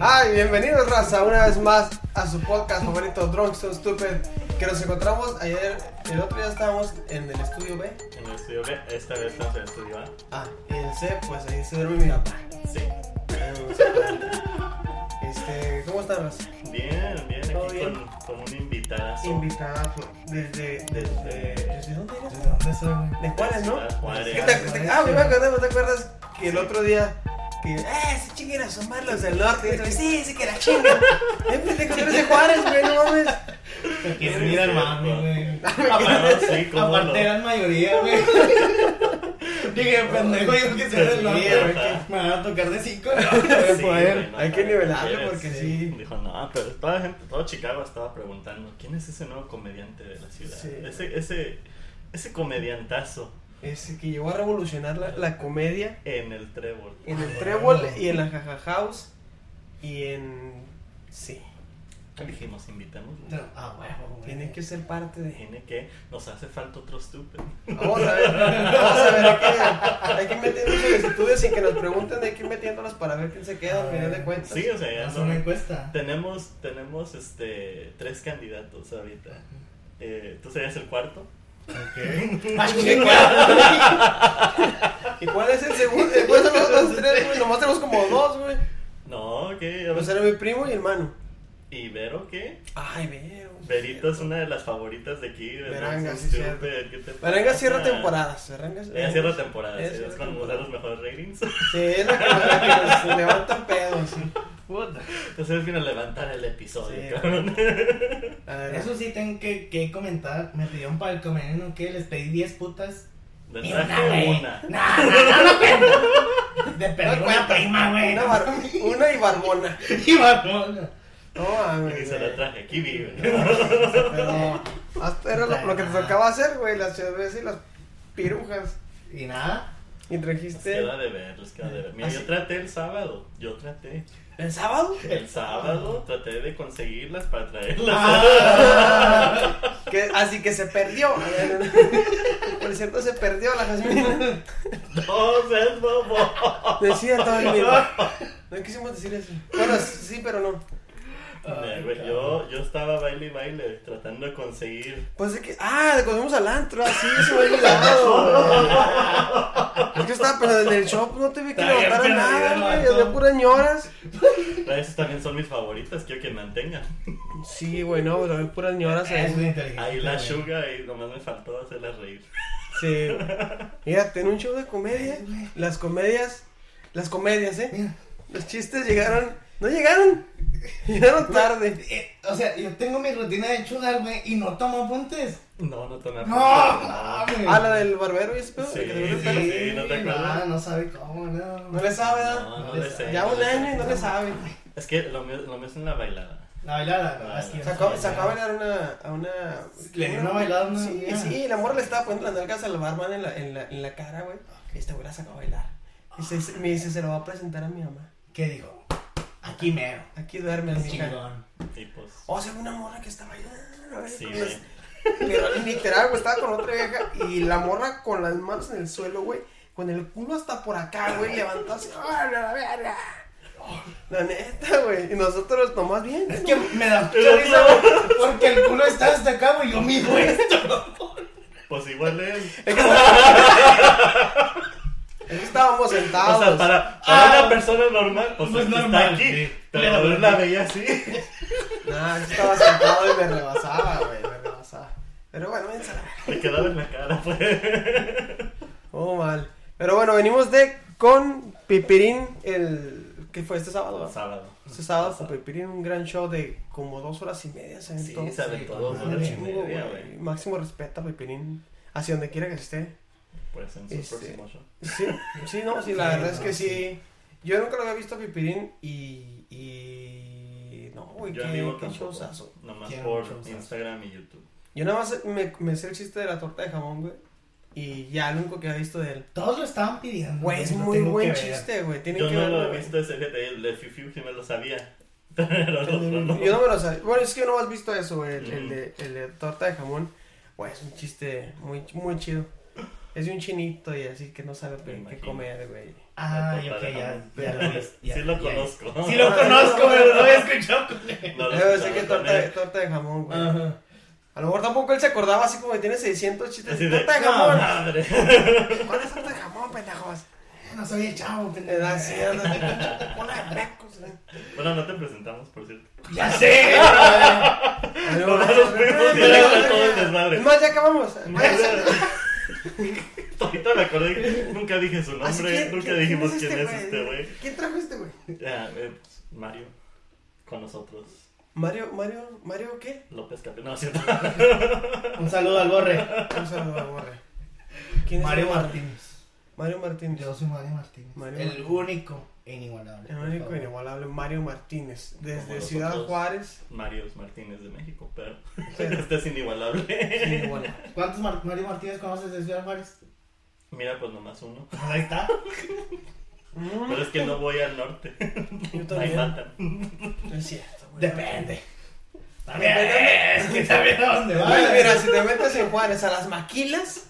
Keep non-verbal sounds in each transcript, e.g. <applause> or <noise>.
Ay, bienvenidos raza, una vez más a su podcast favorito Drunk So Stupid Que nos encontramos ayer, el otro día estábamos en el estudio B En el estudio B, esta vez estamos en el estudio A. Ah, y en el C, pues ahí se duerme mi papá Sí. Este, ¿cómo estás raza? Bien, bien, ¿Todo aquí bien? Con, con un Invitado desde, desde, ¿desde dónde eres? ¿De dónde soy, güey? De Juárez, ¿no? Ciudad Juárez. ¿Qué te- te- ah, me acordé, ¿no te acuerdas que el otro día que, eh, se chinguen a sumar los del norte? Y sí, sí que la chingan. <laughs> Pendejo, tú eres de Juárez, güey, no mames. Que ir al sí, mami, güey. Ah, Aparte eran mayoría, güey. <laughs> Dije, pendejo, digo que Sí, norte. güey. Me van a tocar de cinco. Sí, poder. güey, no Hay que nivelarlo porque sí. Dijo, no, pero toda la gente, todo Chicago estaba preguntando, ¿quién es ese nuevo comediante de la ciudad? Sí. Ese, ese, ese comediantazo Ese que llegó a revolucionar la, la comedia en el trébol. en el Trébol y en la Jaja House y en. Sí, Dijimos, invitamos. Ah, güey. tiene que ser parte de. Tiene que, nos hace falta otro stupid. Vamos a ver, vamos a ver, hay que, hay que meter solicitudes sin que nos pregunten, hay que ir metiéndolas para ver quién se queda al final de cuentas. Sí, o sea, ya Haz no- una encuesta. Tenemos, tenemos este, tres candidatos ahorita. Eh, ¿Tú serías el cuarto? Ok. <laughs> ¿Y cuál es el segundo? Después de los otros tres, güey, nomás tenemos como dos, güey. No, ¿qué? Pues era mi primo y hermano. ¿Y Vero qué? Ay, veo. Verito es una de las favoritas de aquí. De Veranga, sí, Stupid, cierto. ¿qué te Veranga cierra temporadas. Veranga cierra temporadas, cierra es cuando nos da los mejores ratings. Sí, es la que, la que nos levanta pedos. <laughs> sí. Entonces vino a levantar el episodio, Sí, cabrón. <laughs> A ver, Eso sí tengo que, que comentar. Me pidieron para el comediante que les pedí 10 putas. Traje una, güey. una. No, no, no, no cuenta. De perder No una prima, güey. Una, bar- una y barbona. <laughs> Y barbona. No, mames, Y se la traje, aquí vive. <laughs> Pero hasta era lo, lo que te tocaba hacer, güey, las cervezas y las pirujas. Y nada. Y Les trajiste queda de ver, les queda de ver. Mira, Así- yo traté el sábado, yo traté. el sábado. El sábado traté de conseguirlas para traerlas. Ah, <laughs> que, así que se perdió. Por cierto, se perdió la Jasmine. No seas bobo. Decía todo <laughs> el. No quisimos decir eso. Bueno, sí, pero no. Mira, güey, yo, yo estaba baile y baile tratando de conseguir. Pues es que. Ah, de cuando fuimos al antro, así se olvidado. güey. Es que estaba pensando en el shop, no te vi que levantaran nada, güey. Había puras ñoras. Esas también son mis favoritas, quiero que mantengan. Sí, güey, no, pero había puras ñoras muy ahí. Ahí la. Suga y nomás me faltó hacerlas reír. Sí. Mira, en un show de comedia, las comedias. Las comedias, ¿eh? Mira. Los chistes llegaron. No llegaron. <laughs> Llegaron tarde. Eh, o sea, yo tengo mi rutina de chugar, güey, y no tomo apuntes. No, no tomé No, apuntes, mames. Ah, la del barbero y ese pedo. Sí, sí. ¿no te acuerdas? No, no sabe cómo, no. No le sabe, ¿verdad? No, no le sé. Ya no un año y no le sabe. Es que lo mío, lo mío es en la bailada. La bailada, no, es que no Sacó, a bailar. una, a una. Le dio una bailada una Sí, sí, la morra le estaba poniendo las nalgas al barman en la, en la, en la cara, güey. Este güey la sacó a bailar. Y se- me dice, se lo va a presentar a mi mamá. ¿Qué dijo? Aquí mero. Aquí duerme, mija. chingón. Y pues. O sea, una morra que está bailando. güey, Sí, güey. las- Pero literal, güey, estaba con otra vieja y la morra con las manos en el suelo, güey. Con el culo hasta por acá, güey, levantó así. ¡Ah, la verga! La neta, güey. Y nosotros nomás bien. Es que me da mucha risa, güey, porque el culo está hasta acá, güey, yo mido esto. Pues igual es. Es que es que estábamos sentados. O sea, para, para Ah. una persona normal, pues, Pues está normal, aquí. sí. Pero yo la veía así. <laughs> Nah, yo estaba sentado y me rebasaba, güey, me rebasaba. Pero bueno, la. Me quedaba en la cara, pues. Oh, mal. Pero bueno, venimos de con Pipirín el... ¿Qué fue este sábado? Sábado. Este sábado con Pipirín, un gran show de como dos horas y media. Se Sí, se aventó dos horas y media, güey. Máximo respeto a Pipirín, hacia donde quiera que esté. Pues en su Este- próximo show. Sí, sí, no, sí, la verdad es que sí. Yo nunca lo había visto a Pipirín y... y... No, güey, qué, qué showzazo. Nomás Qué por showzazo. Instagram y YouTube. Yo nada más me, me sé el chiste de la torta de jamón, güey. Y ya lo único que he visto de él. Todos lo estaban pidiendo. Güey, es muy buen chiste, güey. Tienen Yo que no verlo, lo he visto ese, el de Fifiu sí me lo sabía. <laughs> Pero el El no. Yo no me lo sabía. Bueno, es que yo no has visto eso, güey. El, el Mm. de, el de torta de jamón. Güey, es un chiste muy, muy chido. Es de un chinito y así que no sabe qué imagino. comer, güey. Ah, ok, ya. ya lo vi, <laughs> sí lo ya. conozco. Sí lo conozco, pero no había escuchado con él. <laughs> No escuchaba ser que torta, torta de jamón, güey. Ajá. A lo mejor tampoco él se acordaba así como que tiene 600 chistes. De, torta de no, jamón. madre. <laughs> ¿Cuál es torta de jamón, pendejos? No soy el chavo, pendejo. así, anda, bola de brecos, güey. Bueno, no te presentamos, por cierto. Ya sé. Pero. Es más, ya acabamos. <laughs> Ahorita me acordé que nunca dije su nombre, ¿quién- nunca quién- dijimos quién quién es este güey. ¿Quién trajo este güey? Ah, eh, pues, Mario, con nosotros. Mario, Mario, Mario, ¿qué? López Capel, no, ¿cierto? <laughs> Un saludo al borre. Un saludo a Borre. ¿Quién es Mario? Martínez. Mario Martínez. Yo soy Mario Martínez. Mario el Martínez. único inigualable. El único inigualable Mario Martínez. Desde Ciudad. Juárez. Marios Martínez de México, pero <laughs> Sí, este es inigualable. ¿Cuántos Mar- Mario Martínez conoces de Ciudad Juárez? Mira, pues nomás uno. Ahí está. Mm, Pero es que no voy al norte. Yo Ahí también. matan. No es cierto, güey. Depende. También. Es que también a dónde Mira, vas. mira, si te metes en Juárez a las maquilas,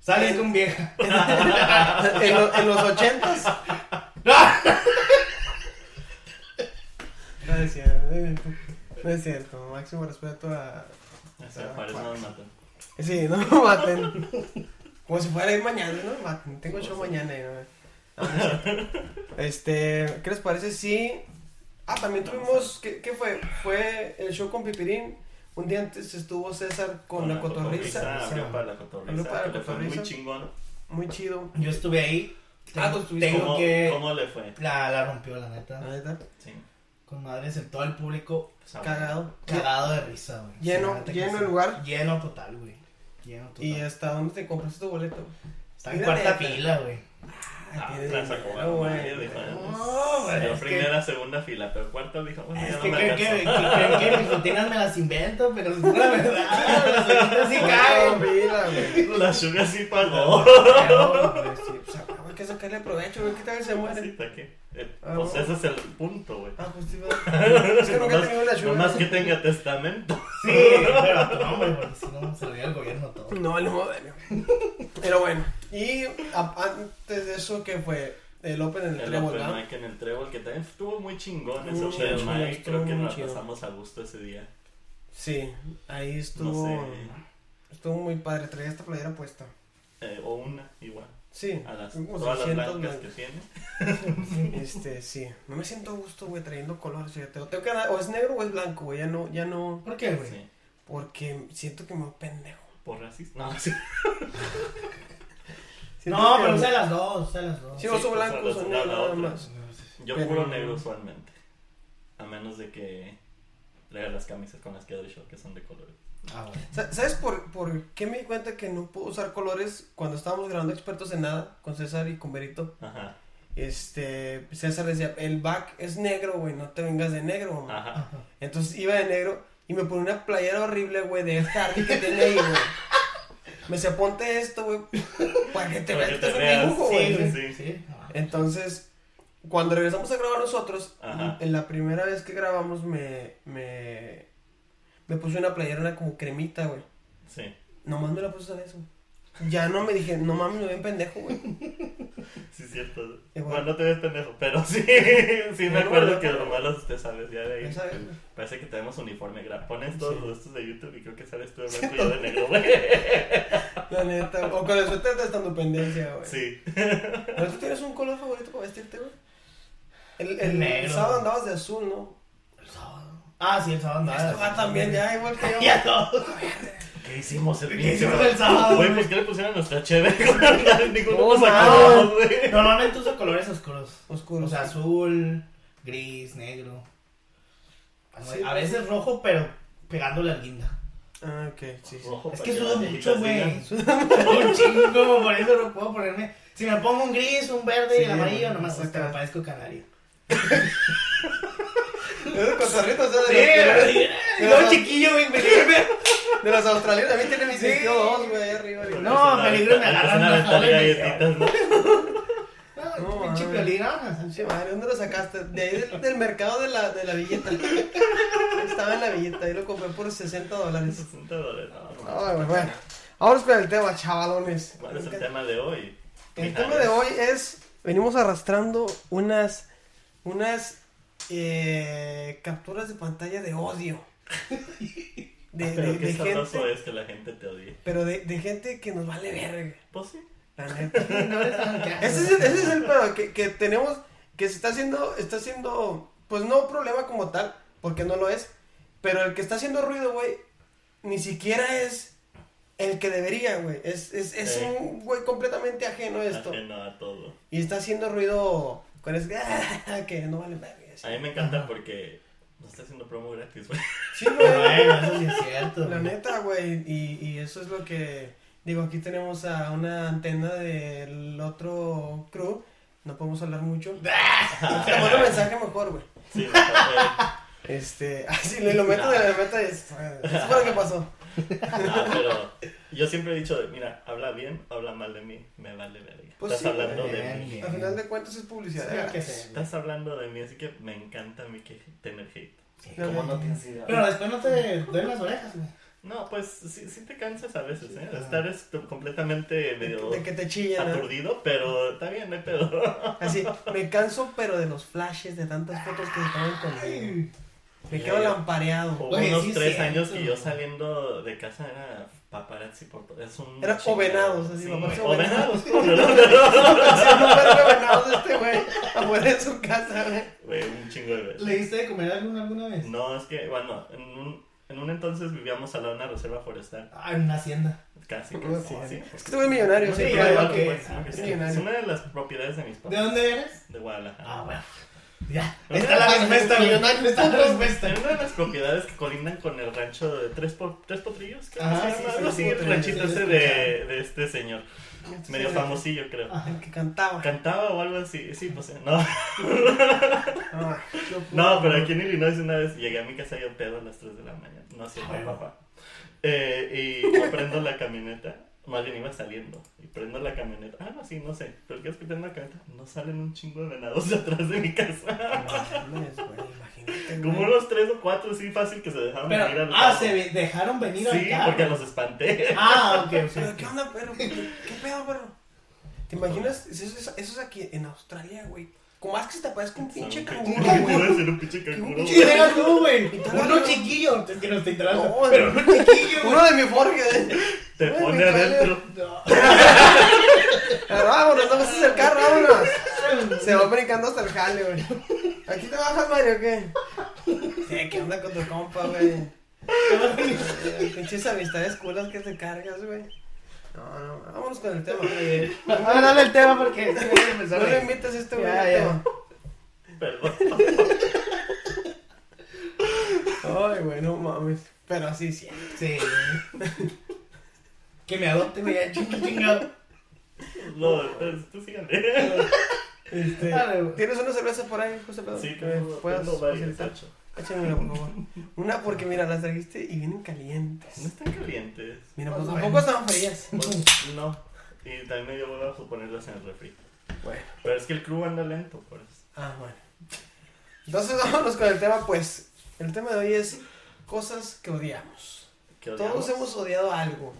Sales con vieja. <laughs> en, lo- en los ochentas. No es cierto, no es cierto. Máximo respeto a. A Juárez no nos matan. Sí, no me <laughs> maten. Como si fuera ir mañana, no maten. Tengo show mañana. y No, No, no es cierto. Este, ¿qué les parece si. Ah, también tuvimos. ¿Qué, qué fue? Fue el show con Pipirín. Un día antes estuvo César con, la cotorriza. Abrió para la cotorriza. Abrió para la cotorriza. muy chingón. Muy chido. Yo estuve ahí. Ah, tú estuviste. Tengo ¿Cómo, que. ¿Cómo le fue? La, la rompió, la neta. La neta, Sí. Con madres en todo el público. pues, ah, Cagado. Cagado de risa, güey. Lleno- Sí, lleno el lugar. Lleno total, güey. Lleno total. ¿Y hasta dónde te compraste tu boleto? Está en cuarta neta. fila, güey. Ah, tiene la sacó dinero, a güey. madre, dijo, No, güey. Yo que- primera, segunda fila, pero cuarta dijo, bueno, ya Es no que me creen que, que, creen que mis rutinas me las invento, pero es la verdad. Las rutinas sí caen. Mira, güey. La Suga sí pagó. No, güey, pues, que sacarle provecho, güey. ¿Qué tal que se muere? Sí. Eh, Ah, pues bueno. ese es el punto, güey. Ah, pues sí. <laughs> Es que nunca he tenido una chuva. Nomás que tenga testamento. Sí, pero tu nombre, porque si no se lo dio al gobierno todo. No, el modelo. Pero bueno, y a- antes de eso, ¿qué fue? El Open en el, El Trébol, Open ¿verdad? Mic en el Trébol, que también estuvo muy chingón ese Open estuvo Creo que nos chido. pasamos a gusto ese día. Sí, ahí estuvo. No Estuvo muy padre. Traía esta playera puesta. sé. eh, o una, igual. Sí, A las, todas las 600 blancas que tiene. <laughs> Este, sí. No me siento a gusto, güey, trayendo colores. Fíjate, lo tengo que dar- o es negro o es blanco, güey. Ya no, ya no. ¿Por qué, güey? Sí. Porque siento que me pendejo. Por racista. No, <laughs> sí. Siento No, pero usa las dos, usa las dos. Sí, pues, blanco, no, uso no, negro, la nada más. Yo Pero- puro negro usualmente. A menos de que traiga las camisas con las que doy show, que son de colores. Ah, bueno. ¿Sabes por, por qué me di cuenta que no puedo usar colores cuando estábamos grabando expertos en nada con César y con Berito? Ajá. Este, César decía, el back es negro, güey, no te vengas de negro, mamá". Ajá. Ajá. Entonces iba de negro y me ponía una playera horrible, güey, de Ed Hardy que tiene ahí, güey. Me decía, ponte esto, güey, para que te veas que es un dibujo, Sí, güey. sí. Sí. Ah. Entonces, cuando regresamos a grabar nosotros, Ajá. en la primera vez que grabamos me, me, me puse una playera una como cremita, güey. Sí. Nomás me la puse a eso. Ya no me dije, no mames, me ven pendejo, güey. <laughs> Sí, es cierto. Igual. Bueno, no te ves pendejo, pero sí, <laughs> sí me acuerdo bueno, que bueno. lo malo usted sabes, ya de Ya ahí. sabes, güey. Parece que tenemos uniforme. gra- Pones todos Sí. los estos de YouTube y creo que sales tú de blanco y yo de negro, güey. <laughs> La neta. O con el suéter de estando pendencia, güey. Sí. ¿Pero tú tienes un color favorito para vestirte, güey? El, el, el Negro. sábado andabas de azul, ¿no? El sábado. Ah, sí, el sábado andaba. Esto va también, ya, igual que <laughs> yo. Ya todo. ¿Qué hicimos el ¿Qué hicimos el sábado, Güey, pues ¿qué le pusieron a nuestra cheve? <laughs> Ninguno No, güey. Normalmente uso colores oscuros. Oscuro. O sea, azul, gris, negro. Sí. A veces rojo, pero pegándole al guinda. Ah, ok, sí, sí. Rojo Es que viejitas mucho, güey. Sudo un chingo, por eso no puedo ponerme. Si me pongo un gris, un verde y Sí, el amarillo, no, nomás no, hasta me parezco canario. <laughs> Es de o sea, Sí, de, los. No, chiquillo, güey, de los australianos. También tiene mis Sí. 22, güey, arriba. No, Empiezan a peligro, me agarran me galletitas, ¿no? <laughs> No, No, pinche madre, ¿dónde lo sacaste? De ahí del, del mercado de la, de la villeta. Estaba en la villeta, ahí lo compré por 60 dólares. 60 dólares, no, no Ay, güey, bueno. Vamos con el tema, chavalones. ¿Cuál es el tema de hoy? El tema de hoy es, venimos arrastrando unas, unas eh, capturas de pantalla de odio. <laughs> De, Pero de, qué de gente, es que la gente te odie. pero de, de gente que nos vale verga. Pues sí. La <laughs> neta. No, eso, ¿qué Ese es, el- ese es el pedo que, que tenemos, que se está haciendo, está haciendo, pues no problema como tal, porque no lo es, pero el que está haciendo ruido, güey, ni siquiera es el que debería, güey, es, es, es Sí. un güey completamente ajeno a esto, Ajeno a todo. y está haciendo ruido con ese, <laughs> que no vale verga. A mí me encanta porque no está haciendo promo gratis, güey. Sí, güey, <laughs> Bueno, eso sí es cierto. la neta, güey, y, y eso es lo que, digo, aquí tenemos a una antena del otro crew, no podemos hablar mucho. <laughs> Te mando un mensaje mejor, güey. Sí, está- Este, <laughs> así le lo meto de la meta y es, eso fue lo que pasó. No, pero yo siempre he dicho, mira, habla bien, habla mal de mí, me vale verga. Pues Estás sí, hablando de bien, mí. bien. Al final de cuentas es publicidad. Sí, que sí. Estás hablando de mí, así que me encanta a mí que tener hate. Sí, ¿Cómo no tienes idea? Pero después no te duelen las orejas, güey. No, pues sí, sí te cansas a veces, ¿eh? Estar es- completamente medio de que te chillan. ¿no? aturdido, pero está bien, no hay pedo. Así, me canso, pero de los flashes, de tantas fotos que se toman conmigo. Me quedo lampareado. Hubo unos sí es tres cierto. años que yo saliendo de casa era paparazzi por todo. Es un Era chingado. o venados, así, Sí, paparazzi o o venados. venados. Haciendo <laughs> verga venados de este güey afuera de su casa, güey. Güey, un chingo de veces. ¿Le diste de comer alguna alguna vez? No, es que, bueno, en un, en un entonces vivíamos al lado de una reserva forestal. Ah, en una hacienda. Casi. Casi, sí, sí. Es que este güey es millonario, Sí, sí. Pues, Ah, sí, es es una de las propiedades de mis ¿De papás. dónde eres? De Guadalajara. Ah, bueno. Ya. Está la respuesta, güey. Está la respuesta. Es una de las propiedades que colindan con el rancho de Tres, po- tres Potrillos. creo se sí, sí, sí, el ranchito ese de, de este señor. Este Medio famosillo, creo. Ajá. El que cantaba. Cantaba o algo así. Sí, pues no. Ah, <laughs> No, pero aquí en Illinois una vez llegué a mi casa yo pedo a las 3 de la mañana. No hacía Ah, bueno. papá. Eh, y yo prendo la camioneta. Más bien iba saliendo. Y prendo la camioneta. Ah, no, sí, no sé. Pero ¿qué es que prendo la camioneta? No salen un chingo de venados de atrás de mi casa. No mames, güey, imagínate, <laughs> Como güey. unos 3 o 4, sí, fácil que se dejaron venir Pero, al ah, carro. se ve- dejaron venir Sí, al carro. porque los espanté. Ah, ok, Pero. ¿qué onda, perro? ¿Qué, qué pedo, perro? ¿Te imaginas? Eso, es aquí en Australia, güey. Como más que se te parezca un pinche Son- canguro, Iba a güey. ser un pinche canguro. pinche Sí, deja tú, güey. Uno chiquillo. Es que no estoy enterando. No, pero uno chiquillo, güey. Uno de mi forja. Te Ay, pone adentro. No. <laughs> Pero vámonos, no pases el carro, vámonos. <laughs> Se va brincando hasta el jale, güey. ¿Aquí te bajas, Mario, o qué? Sí, ¿qué onda con tu compa, güey? Pinches amistades culas que te cargas, güey. No, no, vámonos con el tema. güey. Ahora dale el tema porque a No a le reír. invites a este güey Ya, ya. Perdón. Ay, güey, no mames. Pero así sí. Sí. Que me adopte, güey. ya, chinga, chingado. No, pues, tú síganle. Este, Dale. ¿Tienes una cerveza por ahí, José Pedro? Sí, que me puedas. Échame una, por favor. Una porque, mira, las trajiste y vienen calientes. No están calientes. Mira, pues Bueno. tampoco están frías. Pues, no. Y también me dio hueva ponerlas en el refri. Bueno. Pero es que el crew anda lento, por eso. Ah, bueno. Entonces <laughs> vámonos con el tema, pues. El tema de hoy es cosas que odiamos. ¿Qué Todos odiamos? hemos odiado algo.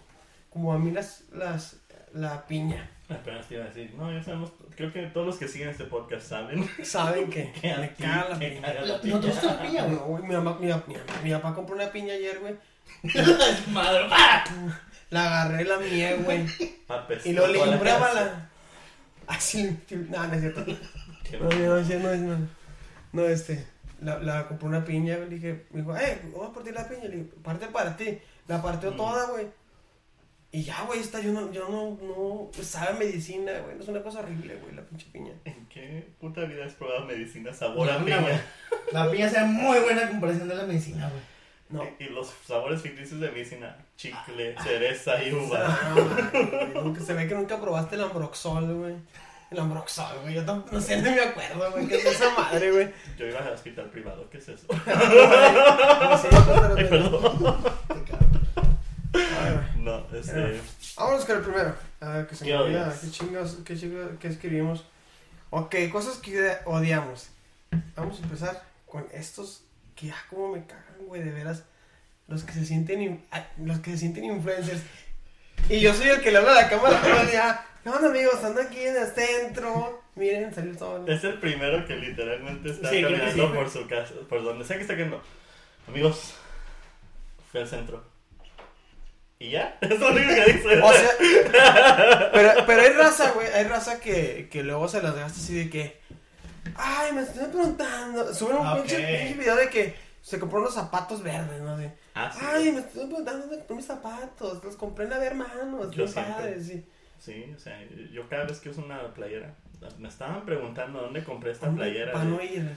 Como a mí las, las, la piña. Apenas te iba a decir, no, ya sabemos, creo que todos los que siguen este podcast saben Saben que <laughs> que a me ti caga la te piña. caga la ¿No te piña. gusta la piña, No, güey? mi, mamá, mi, mi- mi papá compró una piña ayer, güey. <laughs> Madre. ¡Ah! La agarré, la mié, güey. Apestó Y lo toda la limbraba casa. la. Así, no, no es cierto. Qué No, no, no, no, no, no, no, este, la, la compró una piña, güey, le dije, me dijo, eh, vamos a partir la piña, le dije, parte para ti, la partió Mm. toda, güey, y ya, güey, esta, yo no, yo no, no, pues, sabe medicina, güey, no es una cosa horrible, güey, la pinche piña. ¿En qué puta vida has probado medicina sabor a piña? La piña sea muy buena en comparación de la medicina, güey. No. Y los sabores ficticios de medicina, chicle, cereza y uva. Ah, güey, nunca, se ve que nunca probaste el Ambroxol, güey. El Ambroxol, güey, yo tampoco, no sé, no me acuerdo, güey, qué es esa madre, güey. Yo iba al hospital privado, ¿qué es eso? <laughs> No sé, Ay, perdón. Este. Vámonos con el primero. A ver, que se me ¿Qué olvida. odias? ¿Qué chingos, qué chingos, qué escribimos? Ok, cosas que odiamos. Vamos a empezar con estos que ya como me cagan, güey, de veras. los que se sienten, los que se sienten influencers. Y yo soy el que le habla a la cámara todo el día. ¿Qué onda, amigos? Ando aquí en el centro. Miren, salió el sol. Es el primero que literalmente está Sí, caminando sí, por su casa, por donde sea que está caminando. Amigos, fui al centro. ¿Y ya? <laughs> Es lo único que dice. O sea, pero, pero hay raza, güey, hay raza que, que luego se las gasta así de que, ay, me estoy preguntando, suben un Ok. pinche, pinche video de que se compró unos zapatos verdes, ¿no? De, ah, sí. ay, me estoy preguntando dónde compré mis zapatos, los compré en la de hermanos, Yo padres, sí. Sí, o sea, yo cada vez que uso una playera, me estaban preguntando dónde compré esta playera. Para no ir.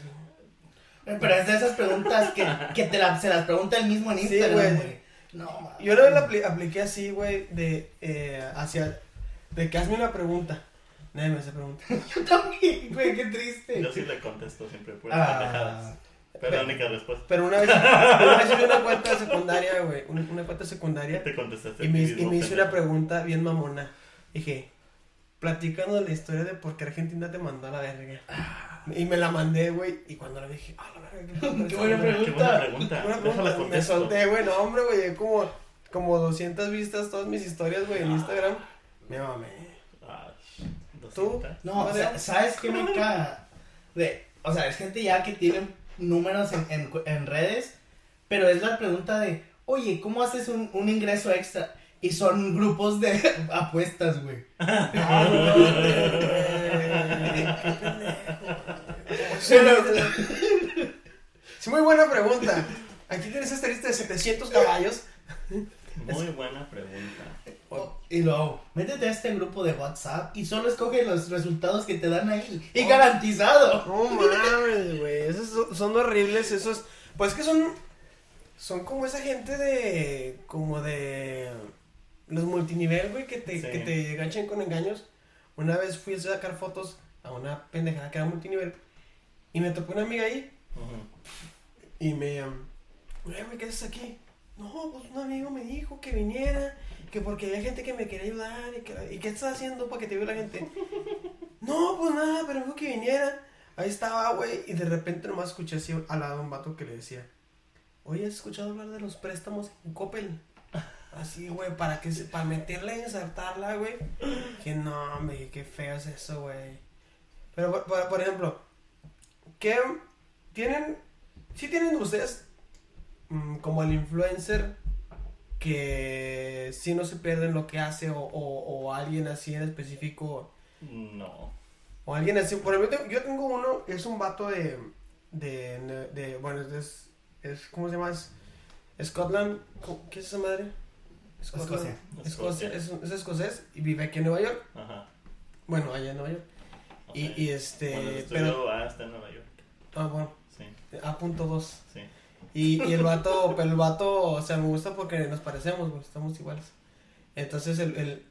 Eh, Pero es de esas preguntas que, que te la- se las pregunta el mismo en Instagram, güey. No, mames. Yo una vez la apli- apliqué así, güey, de, eh, hacia, de que hazme una pregunta. Nadie me hace pregunta. <laughs> Yo también, güey, qué triste. Yo sí le contesto siempre puras Ah. Pero la única respuesta. Pero una vez, una vez hice una cuenta secundaria, güey, una, una cuenta secundaria. Te contestaste. Y me, y hice una pregunta bien mamona. Dije, platicando la historia de por qué Argentina te mandó a la verga. Y me la mandé, güey. Y cuando la dije, ah, la verga, qué, <laughs> Qué buena Qué buena pregunta. Buena Déjala pregunta. Me solté, güey. No, hombre, güey. Como, como 200 vistas todas mis historias, güey, en Instagram. Me mamé. Ah, ¿Tú? 200. No, o sea, ¿sabes qué me caga? De, o sea, es gente ya que tiene números en, en, en redes, pero es la pregunta de, oye, ¿cómo haces un, un ingreso extra? Y son grupos de <laughs> apuestas, güey. <laughs> Sí, muy buena pregunta. Aquí tienes esta lista de 700 caballos. Muy buena pregunta. Oh, Y luego, métete a este grupo de WhatsApp y solo escoge los resultados que te dan ahí. Y Oh. garantizado. No mames, güey. Esos son, son horribles, esos. Pues que son. Son como esa gente de. Como de. Los multinivel, güey, que te, Sí. que te enganchan con engaños. Una vez fui a sacar fotos a una pendejada que era multinivel. Y me topó una amiga ahí. Y me. um, "Güey, ¿qué haces aquí? No, pues un amigo me dijo que viniera. Que porque había gente que me quería ayudar. ¿Y, que, ¿y qué estás haciendo para que te vea la gente? <laughs> no, pues nada, pero me dijo que viniera. Ahí estaba, güey. Y de repente nomás escuché así al lado un vato que le decía: Oye, ¿has escuchado hablar de los préstamos en Coppel? Así, güey, para que se, para meterla y insertarla, güey. Que no, hombre, qué feo es eso, güey. Pero, por, por- por ejemplo, ¿qué tienen? Sí tienen ustedes mm, como el influencer que sí no se pierden lo que hace o, o, o alguien así en específico No. o alguien así. Por ejemplo, yo tengo- uno, es un vato de, de, de bueno, es, es, ¿cómo se llama? Es Scotland, ¿cómo- ¿qué es esa madre? Escocia. Escocia, es, es escocés y vive aquí en Nueva York. Ajá. Bueno, allá en Nueva York. Y, y este, Bueno, pero, estudio A está en Nueva York. Ah, bueno, Sí, A punto dos. sí. Y, y el vato, pero el vato, o sea, me gusta porque nos parecemos, güey, estamos iguales. Entonces, el, el,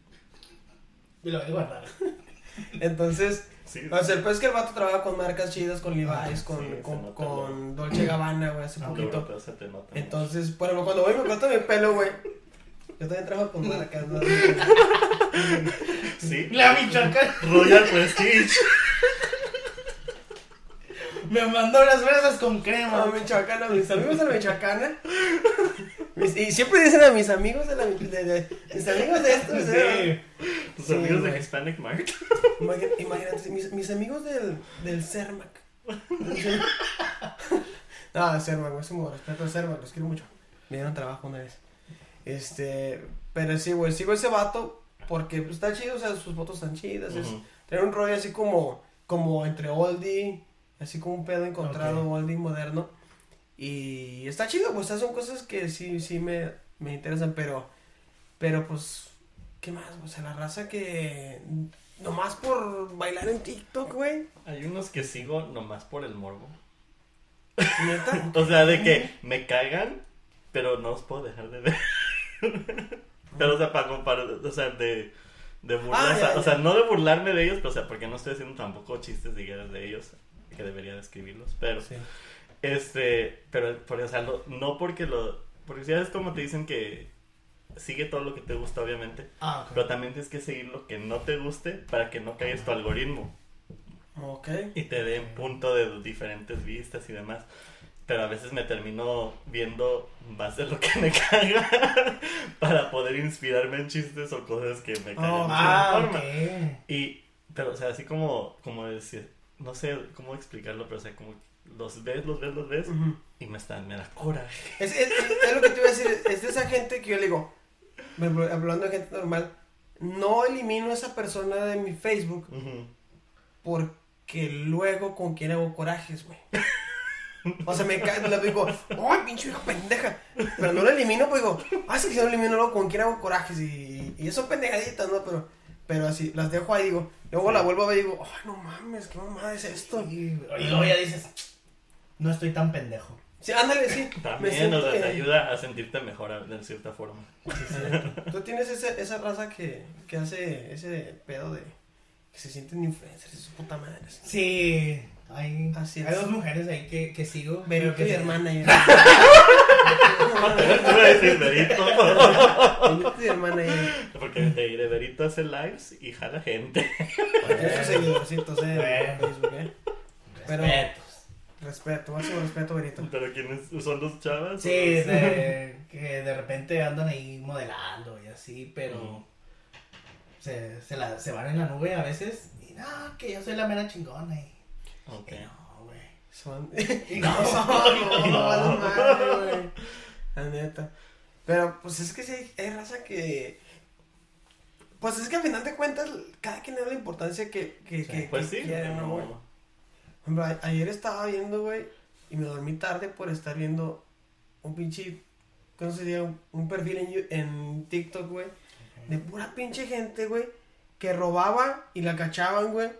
Y lo voy a guardar. entonces, Sí, o sea, pues es que el vato trabaja con marcas chidas, con Levi's, con, Sí, con, con Dolce Gabbana, güey, hace Ah, lo poquito. europeo se te nota. Entonces, ejemplo, cuando voy me corto mi pelo, güey, yo también trabajo con marcas, ¿no? Sí. La Michoacán Royal Prestige. Me mandó las fresas con A crema. Michoacana, mis amigos de la Michoacana. Mis- y siempre dicen a mis amigos de la de, de- mis amigos de estos, ¿eh? Sí. Tus Sí, amigos de. Hispanic Mart. Imagínate, mis, mis amigos del, del CERMAC. no, CERMAC, un respeto al CERMAC, los quiero mucho. Me dieron trabajo una vez. Este, pero sí, güey, sigo ese vato porque pues, está chido, o sea, sus fotos están chidas. es- Ujú. Tiene un rollo así como, como entre oldie, así como un pedo encontrado, Ok. oldie moderno. Y está chido, pues, sea, son cosas que sí, sí me, me interesan, pero, pero pues, ¿qué más? O sea, la raza que nomás por bailar en TikTok, güey. Hay unos que sigo nomás por el morbo. Neta. <laughs> O sea, de que me cagan, pero no los puedo dejar de ver. <laughs> pero, o sea, para comparar, o sea, de, de burlar, Ah, o, sea, ya, o ya. sea, no de burlarme de ellos, pero, o sea, porque no estoy haciendo tampoco chistes de guerras de ellos, que debería de escribirlos, pero, Sí. este, pero, por, o sea, lo- no porque lo, porque ya es como te dicen que sigue todo lo que te gusta, obviamente, Ah, ok. pero también tienes que seguir lo que no te guste para que no caigas tu algoritmo Ok. y te dé un punto de diferentes vistas y demás. pero a veces me termino viendo más de lo que me <laughs> caga para poder inspirarme en chistes o cosas que me cagan. Oh, de Ah, forma. Y, pero, o sea, así como, como decir, no sé cómo explicarlo, pero, o sea, como los ves, los ves, los ves, y me están, me da coraje. Es, es, es lo que te iba a decir, es de esa gente que yo le digo, hablando de gente normal, no elimino a esa persona de mi Facebook porque luego con quien hago corajes, güey. O sea, me cae, le digo, ¡ay, pinche hija pendeja! Pero no lo elimino, pues digo, ah, sí que no lo elimino, luego con quien hago corajes y, y son pendejaditas, ¿no? Pero, pero así, las dejo ahí, digo, luego la vuelvo a ver y digo, ¡ay, no mames, qué mamada es esto! Y luego ya dices, no estoy tan pendejo. Sí, ándale, sí. <laughs> También, bien. ayuda a sentirte mejor de cierta forma. Tú tienes ese, esa raza que, que hace ese pedo de que se sienten influencers su puta madre. Sí, hay, Así hay dos mujeres ahí que, que sigo. Pero que mi hermana y Te voy a decir Berito, mi hermana y porque te diré, Berito hace lives y jala gente. tiene sus seguidorcitos eh, en Bueno. Facebook, eh. Pero- Respetos. Respeto, máximo respeto, Berito. Pero ¿quiénes son los chavas? Sí, de, que de repente andan ahí modelando y así, pero se, se, la, se van en la nube a veces. Y no, que yo soy la mera chingona. Y, Ok. no, güey. Son. <laughs> No, no, no, madre, güey. La neta. Pero, pues es que sí, hay, hay raza que. Pues es que al final de cuentas, cada quien le da la importancia que, que, Sí, que, Pues que sí, quiere, ¿no, güey? no. A- ayer estaba viendo, güey, y me dormí tarde por estar viendo un pinche, ¿cómo se diría? Un, un perfil en TikTok, güey, de pura pinche gente, güey, que robaba y la cachaban, güey,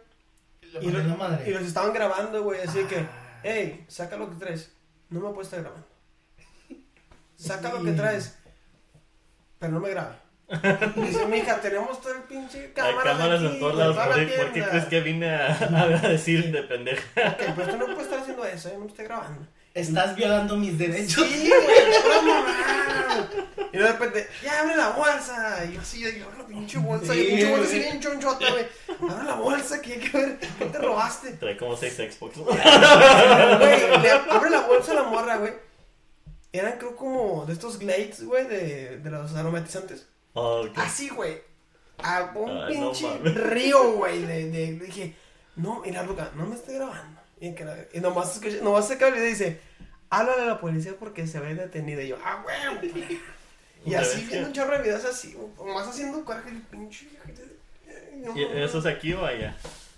Y, madre. los estaban grabando, güey, así que, Ah. hey, saca lo que traes, no me puedes estar grabando. <laughs> Saca lo que traes, pero no me grabe. <laughs> Dice, mija, tenemos todo el pinche Hay cámaras, en todos güey, lados. ¿Por, la qué- por qué tienda". crees que vine a, <laughs> a decir de pendeja? Ok, pues tú no puedes estar haciendo eso, ¿eh? no me estoy grabando. Estás violando mis derechos. Sí, güey. <laughs> Y de repente, ya abre la bolsa. Y yo así, yo digo, la pinche bolsa. Y Sí, el pinche bolsa así bien chonchota, güey. Abre la bolsa, que hay que ver. ¿Qué te robaste? Trae como seis Xbox. <laughs> Güey, le abre la bolsa a la morra, güey. Eran, creo, como de estos glades, güey, de, de los aromatizantes. Oh. Así, güey. A un pinche río, güey. De, de, dije, no, mira, Luca, no me estoy grabando. Y, que la- y nomás, escuché, nomás se acaba y dice, háblale a la policía porque se ve detenido. Y yo, ah, güey. Y así viendo un chorro de videos así, nomás haciendo coraje, el pinche. No, ¿Y ¿Eso es aquí o allá?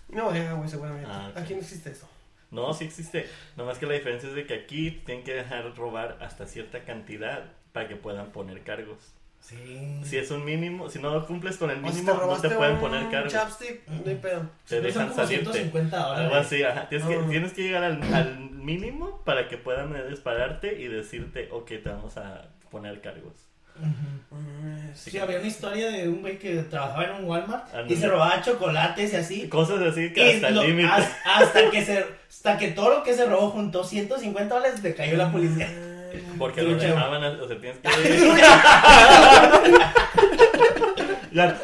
no, ya, güey, seguramente. Ah. Aquí no existe eso. No, sí existe. Nomás que la diferencia es de que aquí tienen que dejar robar hasta cierta cantidad para que puedan poner cargos. Sí. Si es un mínimo, si no cumples con el O mínimo, no te pueden poner cargos. chapstick, no hay pedo. Te dejan salirte. 150 dólares. Algo así, ajá. Tienes que, tienes que llegar al, al mínimo para que puedan eh, dispararte y decirte, ok, te vamos a poner cargos. Sí, había una historia de un güey que trabajaba en un Walmart y se robaba chocolates y así. Cosas así que hasta el límite. has- hasta que se hasta que todo lo que se robó juntó 150 dólares le cayó la policía. <laughs> Porque lo dejaban, o sea, tienes que... <laughs> ya.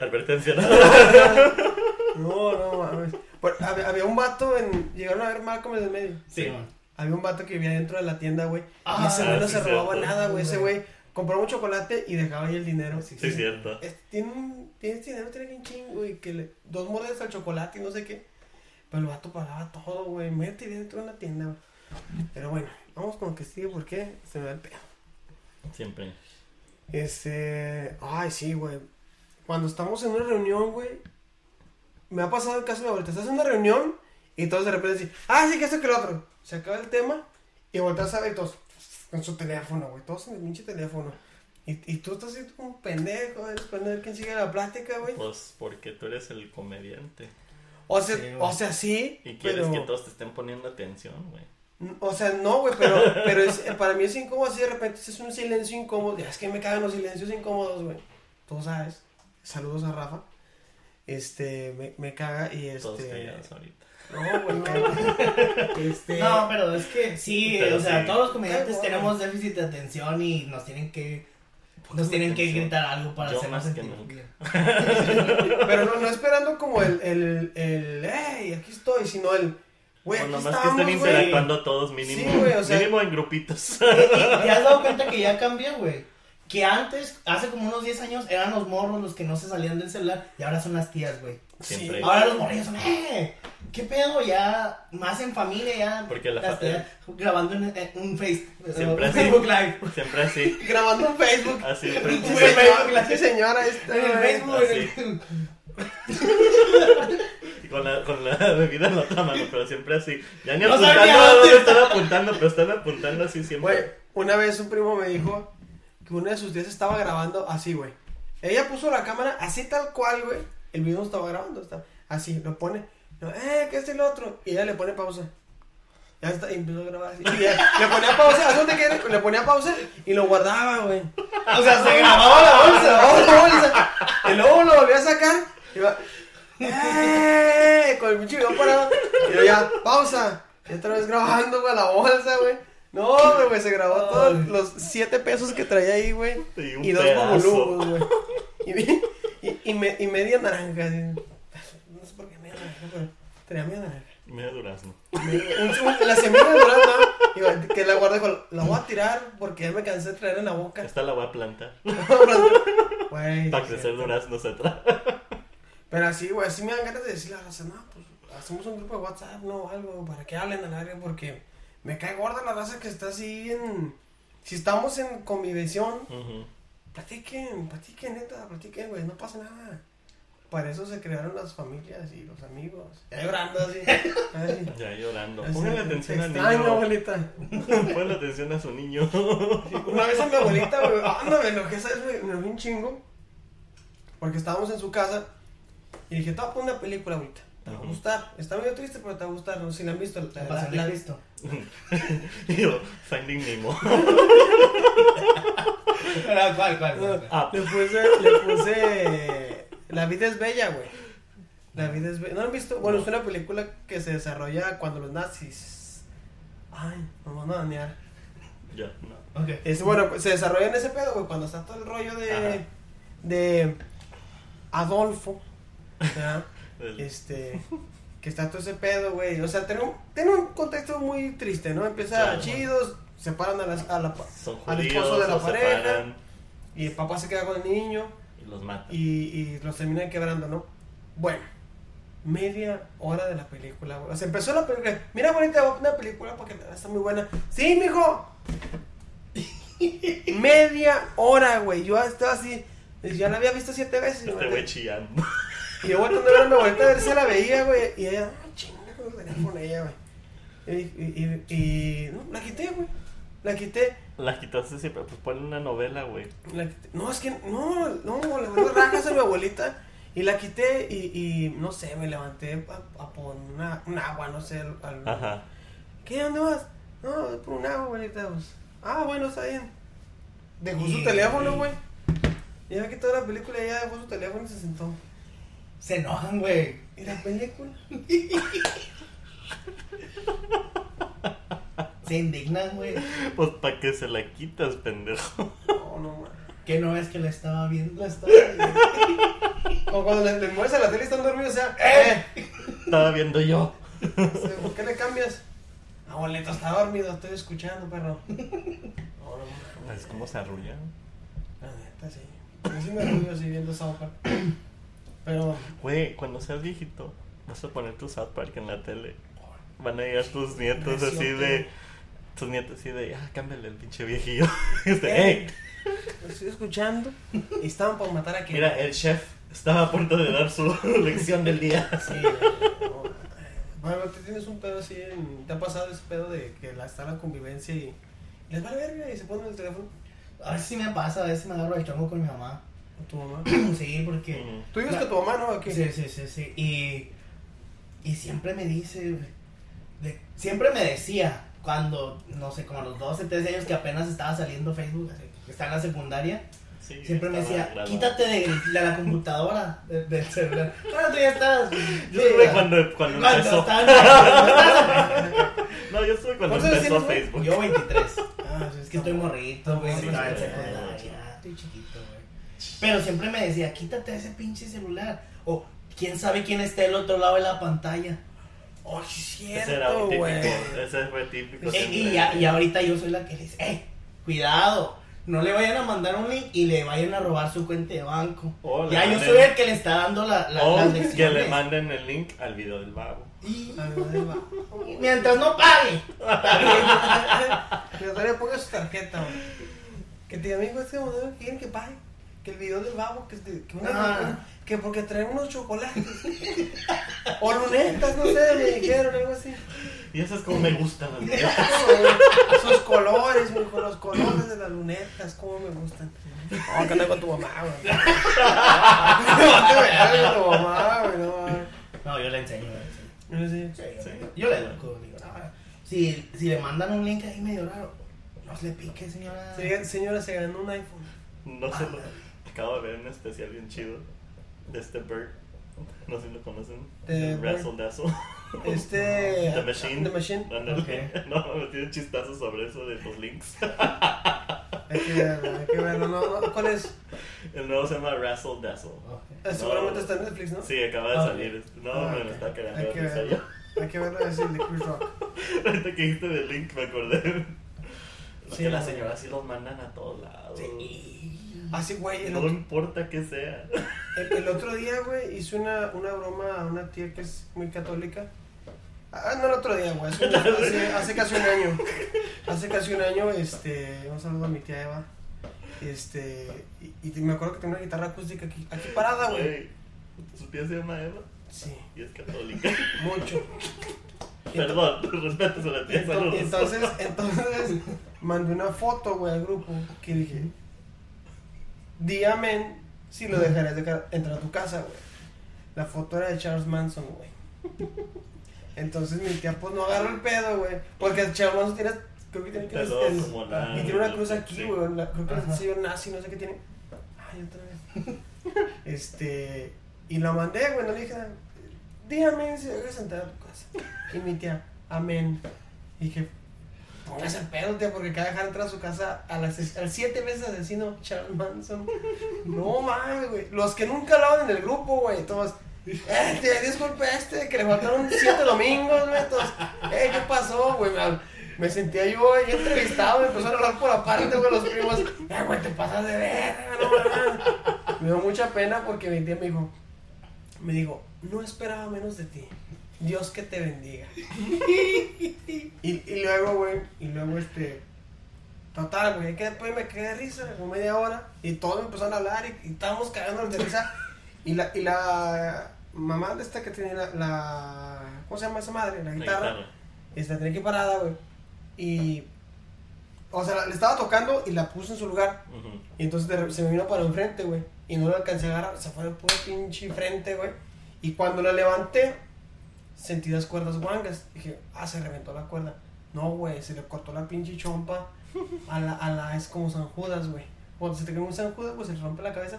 Advertencia. No, no mames. Por- había, había un vato en. Llegaron a ver Malcolm en el medio. Sí, man. Había un vato que vivía dentro de la tienda, güey. y Ah, ese güey no sí, se robaba cierto. nada, güey. Ese Güey. güey compraba un chocolate y dejaba ahí el dinero. Sí, Sí, cierto. Este, tiene un, tiene dinero, tiene bien chingo, y que le, dos mordes al chocolate y no sé qué. Pero el vato pagaba todo, güey. Mete dentro de una tienda, güey. Pero bueno, vamos con lo que sigue porque se me da el pedo. Siempre. Este. Ay, sí, güey. Cuando estamos en una reunión, güey. Me ha pasado el caso de mi abuelita. Estás en una reunión y todos de repente dicen, ah, sí, que esto que lo otro. Se acaba el tema y volteas a ver todos con su teléfono, güey. Todos en el pinche teléfono. Y, y tú estás así como un pendejo, eres para ver quién sigue la plática, güey. Pues porque tú eres el comediante. O sea, Sí, o sea, sí. Y quieres pero, que todos te estén poniendo atención, güey. O sea, no, güey, pero, <laughs> pero es- para mí es incómodo así de repente es un silencio incómodo. Ya es que me cagan los silencios incómodos, güey. Tú sabes. Saludos a Rafa. Este, me, me caga y Todos este. callados ahorita. No, güey, no. <laughs> Este. No, pero es que sí, Pero o sea, sí. todos los comediantes Qué bueno. tenemos déficit de atención y nos tienen que nos tienen que gritar algo para Yo hacernos más que sentir nunca. bien. <laughs> Pero no, no esperando como el, el, el, hey, aquí estoy, sino el, Güey, O nomás que estén güey. interactuando todos mínimo. Sí, güey, o sea- mínimo en grupitos. ¿Y ¿Te has dado <laughs> cuenta que ya cambió, güey? Que antes, hace como unos 10 años, eran los morros los que no se salían del celular y ahora son las tías, güey. Siempre. Ahora los morrillos son, ¡eh! ¿Qué pedo? Ya, más en familia, ya. Porque la las tías grabando en, en un Face, Siempre un así. Facebook Live. Siempre así. <laughs> Grabando en Facebook. Así. Sí, Güey, señora, sí, señora, esta, En el. Facebook, así. <laughs> con la, con la <laughs> bebida en la otra mano, pero siempre así. Ya ni No apuntando a dónde están apuntando, pero están apuntando así Güey, siempre. una vez un primo me dijo que una de sus tías estaba grabando así, güey. Ella puso la cámara así tal cual, güey. El video no estaba grabando, está así, lo pone. no, eh, ¿qué es el otro? Y ella le pone pausa. Ya está, y empezó a grabar así. Y ya, le ponía pausa, ¿a dónde quiere? Le ponía pausa y lo guardaba, güey. O sea, se grababa la bolsa. La bolsa. Y luego lo volvió a sacar. Y va, ¡eh! Con el pinche video parado. Y luego ya, pausa. Y otra vez grabando, güey, la bolsa, güey. No, güey, se grabó todos los siete pesos que traía ahí, güey. Y dos pedazo. bubulubos, güey. Y, vi- y, y, me- y media naranja. No sé por qué media naranja, pero tenía media naranja. Durazno. Media- un- la semilla de durazno, que la guardé con, la voy a tirar porque ya me cansé de traer en la boca. Esta la voy a plantar. <laughs> Güey, Para crecer sí. duraznos atrás. Pero así, güey, así me dan ganas de decirle a la raza, no, pues hacemos un grupo de WhatsApp, no, algo, para que hablen al área, porque me cae gorda la raza que está así en. Si estamos en convivencia, Ujú. platiquen, platiquen, neta, platiquen, güey, no pasa nada. Para eso se crearon las familias y los amigos. Ya llorando así. <laughs> Ay, Ya llorando. Póngale te atención al niño. abuelita. <laughs> Ponle atención a su niño. Una vez a mi abuelita, güey, ah, no, me enojé, ¿sabes? Me, me un chingo. Porque estábamos en su casa y dije, te voy a poner una película, abuelita. Te va a gustar. Está medio triste, pero te va a gustar. No sé si la han visto. La, La la- de Cristo. Y yo, Finding Nemo. <laughs> ¿Cuál, cuál? Cuál? Ah. le puse, le puse La vida es bella, güey. La vida es bella. ¿No han visto? Bueno, es una película que se desarrolla cuando los nazis. Ay, nos van a dañar. Yo, no. Ok. Es, bueno, se desarrolla en ese pedo, güey, cuando está todo el rollo de. Ajá. de. Adolfo. Este. Que está todo ese pedo, güey. O sea, tiene un, tiene un contexto muy triste, ¿no? Empieza Claro. chidos, separan a, las- a la, Son al judíos, esposo de la pareja. separan y el papá se queda con el niño. y los matan. y, y los terminan quebrando, ¿no? Bueno, media hora de la película, güey. O sea, empezó la película. Mira, bonita, una película porque está muy buena. Sí, mijo. <laughs> media hora, güey. Yo estaba así. Ya la había visto siete veces. Este güey chillando. Y yo volteando a ver a mi abuelita a ver si la veía, güey. Y ella, ah, chinga con el teléfono ella, güey. Y, y, y, y- no, la quité, güey. La quité. La quitaste siempre, pues ponle una novela, güey. La quité. No, es que no, no, le mandé rajas a mi abuelita y la quité y, y no sé, me levanté a, a por una, un agua, no sé. al- Ajá. ¿Qué? ¿Dónde vas? No, voy por un agua, abuelita. Pues. Ah, bueno, está bien. Dejó su teléfono, güey. Y ya quitó la película y ya dejó su teléfono y se sentó. Se enojan, güey. ¿Y la película? <laughs> Se indignan, güey. Pues para que se la quitas, pendejo. No, no, man. Que no es que la estaba viendo, la estaba viendo. Como cuando le, le mueves a la tele y están dormidos, o sea, ¡eh! Estaba viendo yo. ¿Por qué le cambias? Abuelito, está dormido, estoy escuchando, perro. No, no, no. Es como se arrulla. La neta, sí. Yo sí me arrullo así viendo South Park. Pero, Güey, cuando seas viejito, vas a poner tu South Park en la tele. Van a llegar tus nietos así de. Tus nietos así de. Ah, cámbiale el pinche viejillo. <laughs> Este, "Ey, lo estoy escuchando y estaban por matar a quien. Mira, el chef estaba a punto de dar su <laughs> lección del día. Sí, no, bueno, tú tienes un pedo así, en- ¿te ha pasado ese pedo de que la, está la convivencia y les vale verga y se ponen el teléfono? A veces sí me pasa, a veces me agarro el chongo con mi mamá. ¿O tu mamá? <clears throat> Sí, porque. Tú dices que tu mamá, ¿no? Aquí. Sí, sí, sí, sí. Y, y siempre me dice, de- siempre me decía, cuando, no sé, como a los 12, 13 años que apenas estaba saliendo Facebook, así, que está en la secundaria, Sí, siempre me decía, quítate de, de la computadora, de- del celular. Bueno, tú ya estás. Yo sí, estuve cuando, cuando Cuando empezó. estaba <laughs> No, yo estuve cuando ¿Cuántos años empezó? Facebook. Yo 23. <laughs> Ah, Es que estoy morrito, güey. Sí, estaba en sí, secundaria, sí. estoy chiquito, güey. Pero siempre me decía, quítate ese pinche celular. O quién sabe quién está del otro lado de la pantalla. Oh, cierto, típico. güey. Ese fue típico. Eh, y, ya- y ahorita yo soy la que le dice, eh, cuidado, no le vayan a mandar un link y le vayan a robar su cuenta de banco. O le ya yo soy el que le está dando la, la, O las que le manden el link al video del babo. Y- mientras no pague. <laughs> Que todavía ponga su tarjeta, güey. Que te amigo, este modelo quieren que pague. Que el video del babo, que, este- que, una- Ah. que porque traen unos chocolates. o lunetas, no sé, me dijeron, algo así. Y eso es como me gustan las videos. Sus colores, me dijo, los colores de las lunetas, cómo me gustan. No, que anda con tu mamá, güey. <laughs> No tu mamá, güey, no. No, yo le enseño. Sí, yo, Sí. yo le educo, digo, no, si, si le mandan un link ahí medio raro, no se le pique, señora. Señora, se ganó un iPhone. No sé, lo- acabo de ver un especial bien chido de este Bert. No sé si lo conocen. De Razzle Dazzle. Este. <laughs> The Machine. The Machine. Ándale. Ok. <laughs> No, me tiene un chistazo sobre eso de los links. <laughs> Hay que verlo, hay que verlo. No, no, ¿Cuál es? El nuevo se llama Razzle Dazzle. Ok. Eh, Seguramente está en Netflix, ¿no? Sí, acaba de Ah, salir. No, Ah, me lo está cagando Hay de que verlo. Hay que verlo, es el de Chris Rock. Ahorita que dijiste del link me acordé. Sí, que las señoras sí los mandan a todos lados. Sí. Así, güey, el, No otro- importa que sea. el, el otro día, güey, hice una, una broma a una tía que es muy católica. Ah, no el otro día, güey, hace, <laughs> casi un año. Hace casi un año, este, un saludo a mi tía Eva. Este, y, y me acuerdo que tenía una guitarra acústica aquí, aquí parada, güey. Güey, ¿Su tía se llama Eva? Sí, Y es católica. mucho. <laughs> Perdón, <laughs> respeto a la tía. Saludos. Entonces, entonces mandé una foto, güey, al grupo que dije, di amén si lo dejarás de entrar a tu casa, güey. La foto era de Charles Manson, güey. <laughs> Entonces mi tía pues no agarró el pedo, güey. Porque Charles Manson tiene, creo que tiene que la- y tiene una cruz aquí, güey. Creo que Ajá. el sello nazi, no sé qué tiene. Ay, otra vez. <laughs> Este, y la mandé, güey, no le dije. Di amén si dejas entrar a tu casa. Y mi tía, amén. Y dije, póngase el pedo, tía, porque acaba de dejar entrar a su casa al siete veces asesino <laughs> Charles Manson. No mames, güey. Los que nunca hablaban en el grupo, güey, todos. Eh, tía, disculpe este, que le faltaron siete domingos, güey. Todos, eh, ¿qué pasó, güey? Me, sentía yo entrevistado, me empezaron a hablar por aparte, güey, los primos. Eh, güey, te pasas de verga, no mames. Me dio mucha pena porque mi tía me dijo, me dijo, no esperaba menos de ti. Dios que te bendiga. <laughs> y, y luego, güey, y luego este. Total, güey, que después me quedé de risa, como media hora, y todos me empezaron a hablar y, y estábamos cagándonos de risa. Y la, y la mamá de esta que tenía la, la- ¿Cómo se llama esa madre? La La guitarra. guitarra. Esta tenía que parada, güey. Y. O sea, le estaba tocando y la puse en su lugar. Y entonces se me vino para enfrente, güey. Y no la alcancé a agarrar, se fue de puro pinche frente, güey. Y cuando la levanté, sentí las cuerdas guangas. Dije, ah, se reventó la cuerda. No, güey, se le cortó la pinche chompa a la, a la, es como San Judas, güey. Cuando se te cae un San Judas, pues se le rompe la cabeza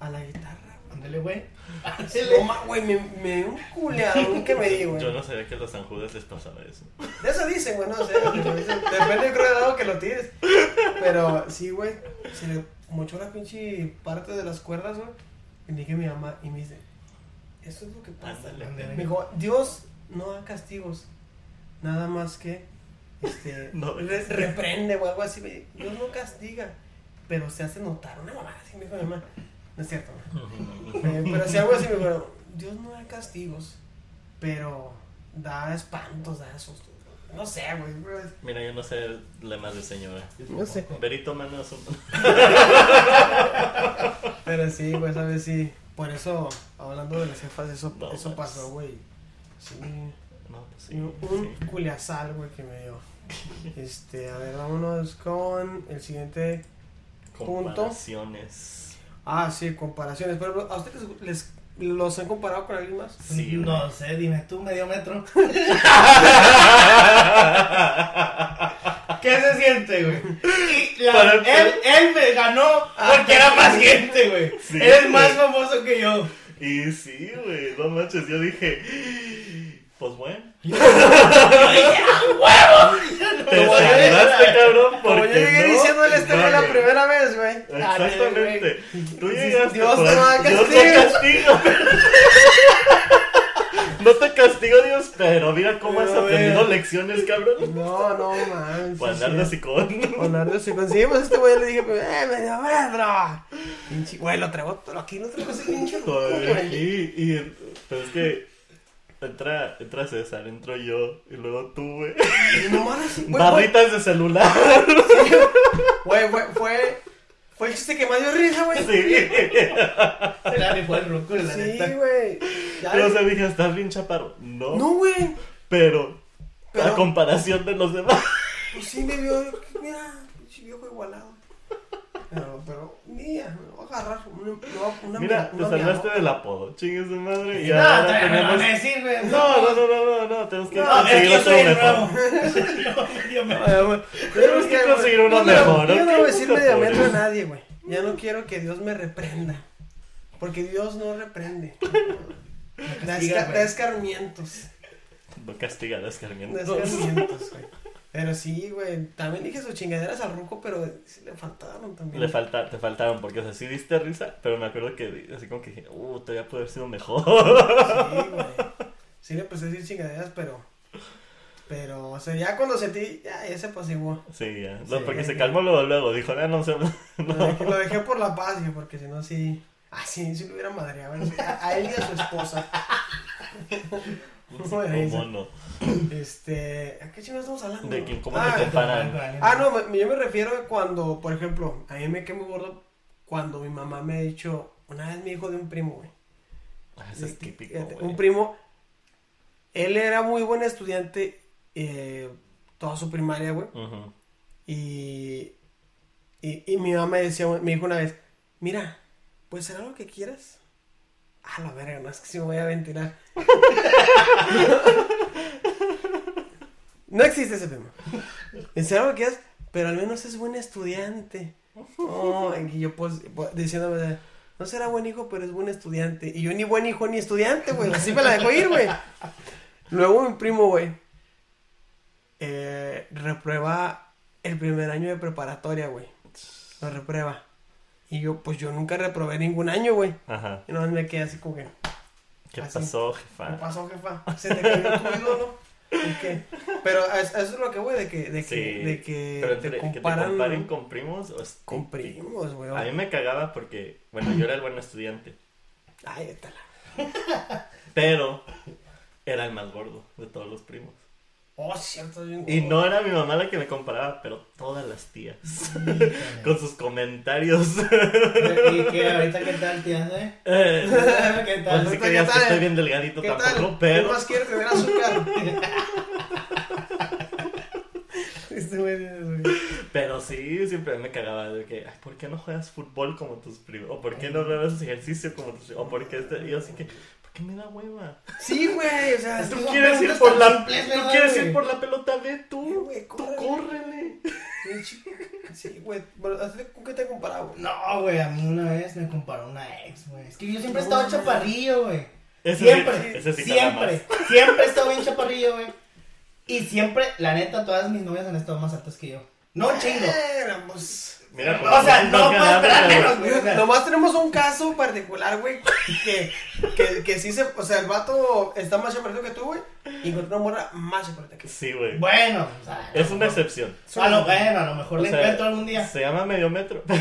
a la guitarra, Ándale, güey. güey. No, ma- güey, me, me dio un culeadón <laughs> que me di, güey. Yo no sabía que a los San Judas les pasaba eso. De eso dicen, güey, no sé. Depende, yo creo, de lado que lo tires. Pero sí, güey, se le mochó la pinche parte de las cuerdas, güey. Y dije a mi mamá y me dice, eso es lo que pasa. Me dijo, Dios no da castigos, nada más que este, <laughs> No. re- reprende o algo así. Dios no castiga, pero se hace notar. Una mamá así me dijo mi mamá. No es cierto. Eh, pero si algo así me dijo, Dios no da castigos, pero da espantos, da sustos. No sé, güey. Mira, yo no sé lemas de señora. No sé. Berito manda un... <laughs> Pero sí, güey, sabes, sí. Por eso, hablando de las jefas, eso, No eso pasó, güey. Sí. No, pues sí. un sí. culiazal, güey, que me dio. <laughs> Este, a ver, vámonos con el siguiente. punto. Comparaciones. Ah, sí, comparaciones. Pero, ¿a ustedes les, los han comparado con alguien más? Sí, no sé, dime tú, medio metro. <laughs> ¿Qué se siente, güey? Y la- Para- él, él me ganó porque era más gente, güey. Sí, él es más famoso que yo. Y sí, güey, no manches, yo dije, pues bueno, <laughs> te Como yo salvaste, cabrón, Como yo porque llegué no, diciéndole este fue la primera vez, güey. Exactamente. Tú llegaste Dios te va a Dios te castiga. <laughs> No te castigó Dios mames, pero mira cómo has aprendido lecciones, cabrón. No, no mames. Para sí, andar de sí. sicón. Leonardo, si conseguimos este güey, le dije, pues, eh, medio metro. Pinche, güey, lo traigo, pero aquí no traigo ese pinche y, y, pero es que entra, entra César, entro yo, y luego tú, güey. Así, güey, Barritas de celular. <laughs> Güey, güey, fue, fue el chiste que más dio risa, güey. Sí. Se la rifó el ruco, la Sí, neta. güey. Yo o sea, dije, estás bien chaparro. No, No, güey. pero, a Pero- comparación de los demás. Pues sí me vio, mira, viejo igualado. Pero, pero, mira, me voy a agarrar una, una, una Mira, te una salvaste miadota. del apodo, chingue su madre. Y No, ahora me tenemos. a decir, güey. No, no, no, no, no, no, tenemos que No, es que conseguir otro soy el mejor. nuevo. <laughs> Yo me- Ay, güey. Tenemos que conseguir uno no- mejor, Yo no voy a decir metro a nadie, güey. Ya no quiero que Dios me reprenda. Porque Dios no reprende. <laughs> Da esca- da escarmientos. No castiga Da escarmientos. escarmientos, güey. <laughs> Pero sí, güey. También dije sus chingaderas al ruco, pero sí le faltaron también. Le falta, te faltaron, porque o sea, sí diste risa, pero me acuerdo que así como que dije, uh, todavía puede haber sido mejor. Sí, güey. <laughs> Sí le empecé a decir chingaderas, pero. Pero, o sea, ya cuando sentí, ya, ya se apaciguó. Sí, ya. No, Sí. porque se calmó luego, luego. Dijo, ah, no sé. Lo, dejé, lo dejé por la paz, güey, porque si no, sí. Ah, sí, sí lo hubiera madreado. A, a él y a su esposa. <laughs> ¿Cómo no? Este. ¿A qué chingados estamos hablando? De quién, cómo ah, te comparan. Ah, no, me- yo me refiero a cuando, por ejemplo, a mí me quedé muy gordo cuando mi mamá me ha dicho, una vez me dijo de un primo, güey. Ah, Eso es típico, Fíjate, güey. Un primo, él era muy buen estudiante eh, toda su primaria, güey. Y, y, y mi mamá me decía, me dijo una vez, mira, pues será lo que quieras. A la verga, no es que si me voy a ventilar. no existe ese tema. Será lo que quieras, pero al menos es buen estudiante. Oh, y yo pues, pues, diciéndome, no será buen hijo, pero es buen estudiante. Y yo ni buen hijo ni estudiante, güey. Así me la dejó ir, güey. Luego mi primo, güey, eh, reprueba el primer año de preparatoria, güey. Lo reprueba. Y yo, pues yo nunca reprobé ningún año, güey. Ajá. Y no me quedé así como que, ¿Qué Así. pasó, ¿qué jefa? pasó, jefa? ¿Se te cayó tu ídolo? <laughs> ¿Y qué? Pero a- a eso es lo que, güey, de que, de que, Sí. de que Pero te entre, que te comparan comparen con primos o es con primos, güey. A mí me cagaba porque, bueno, yo era el buen estudiante, Ay, étala. <laughs> pero era el más gordo de todos los primos. Oh, cierto. Y no era mi mamá la que me comparaba, pero todas las tías. <laughs> Con sus comentarios. <laughs> ¿Y qué? ¿Ahorita qué tal, tía? eh? Eh, <laughs> ¿Qué pues tal? sí ¿Qué que digas que tal? estoy bien delgadito ¿Qué tampoco, tal? ¿Qué pero... más quieres tener azúcar? este. Pero sí, siempre me cagaba de que, ay, ¿por qué no juegas fútbol como tus primos? ¿O por qué no haces ejercicio como tus primos? ¿O por qué este? Y yo así que, ¿por qué me da hueva? Sí, güey, o sea, Tú quieres ir por la, simples, tú ¿verdad, quieres ir por la pelota, Sí, tú. güey, Tú córrele. Sí, güey. ¿con qué te comparaba, güey? No, güey, a mí una vez me comparó una ex, güey. Es que yo siempre he estado chaparrillo, güey. Sí- Siempre, sí siempre, siempre he estado bien chaparrillo, güey. Y siempre, la neta, todas mis novias han estado más altas que yo. No chingo. Pues. Mira, O sea, no ganamos, esperar güey. Nomás tenemos un caso particular, güey, que, que, que sí se, o sea, el vato está más chaparrito que tú, güey, y encontró una morra más chaparrita que tú. Sí, güey. Bueno, o sea, Es una excepción. A lo bueno, a lo mejor O le sea, encuentro algún día. Se llama medio metro. <laughs>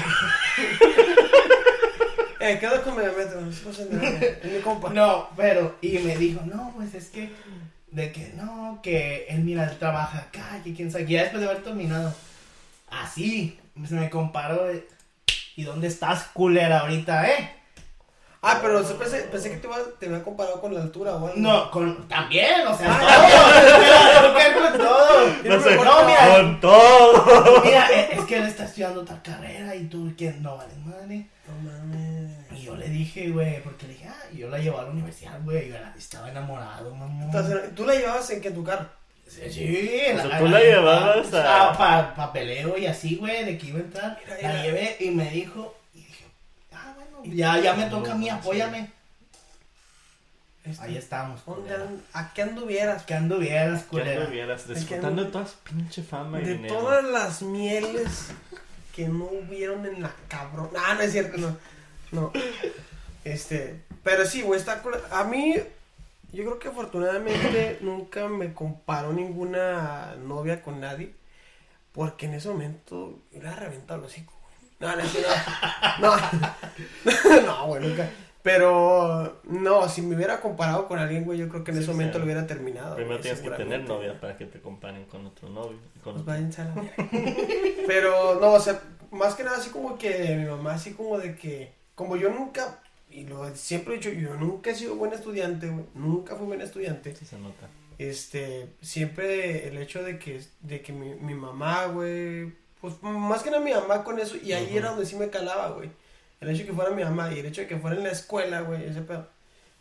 Eh, queda con medio metro, no sé nada, es mi compa. No, pero, y me dijo, no, pues es que, de que no, que él, mira, él trabaja acá, que quién sabe, ya después de haber terminado, así, se me comparó, de, ¿y dónde estás, culera, ahorita, eh? Ah, pero yo pensé, pensé que te, iba, te había comparado con la altura, güey. No, con, también, o sea, todo, <laughs> con todo. <laughs> No sé, No, mira, con todo. <laughs> mira, es, es que él está estudiando tal carrera y tú, que no vale madre. No mames. Y yo le dije, güey, porque le dije, ah, y yo la llevaba a la universidad, güey, yo era- estaba enamorado, mamá. Entonces, ¿Tú la llevabas en que en tu carro? Sí, sí, O sea, tú la llevabas a- Para papeleo y así, güey, de que iba a entrar. Mira, La llevé y me dijo, y dije, ah, bueno, ya, ya me toca a mí, apóyame. Este, Ahí estamos, ¿dónde culera. an- ¿A qué anduvieras? Que anduvieras, culera. anduvieras disfrutando de toda su pinche fama y De dinero. todas las mieles que no hubieron en la cabrón. Ah, no es cierto, no. No. Este, pero sí, güey, está. A mí, yo creo que afortunadamente <clears throat> nunca me comparó ninguna novia con nadie. Porque en ese momento le ha reventado el hocico. No, no, no. No, <laughs> no, güey, nunca. Pero, no, si me hubiera comparado con alguien, güey, yo creo que en Sí, ese momento lo hubiera terminado. Primero güey, tienes que tener novia para que te comparen con otro novio. Con Pues otro- la. <laughs> Pero, no, o sea, más que nada así como que mi mamá, así como de que, como yo nunca, y lo siempre he dicho, yo nunca he sido buen estudiante, güey, nunca fui buen estudiante. Sí se nota. Este, siempre el hecho de que, de que mi, mi mamá, güey, pues más que nada mi mamá con eso, y ahí era donde sí me calaba, güey. El hecho de que fuera mi mamá y el hecho de que fuera en la escuela, güey, ese pedo,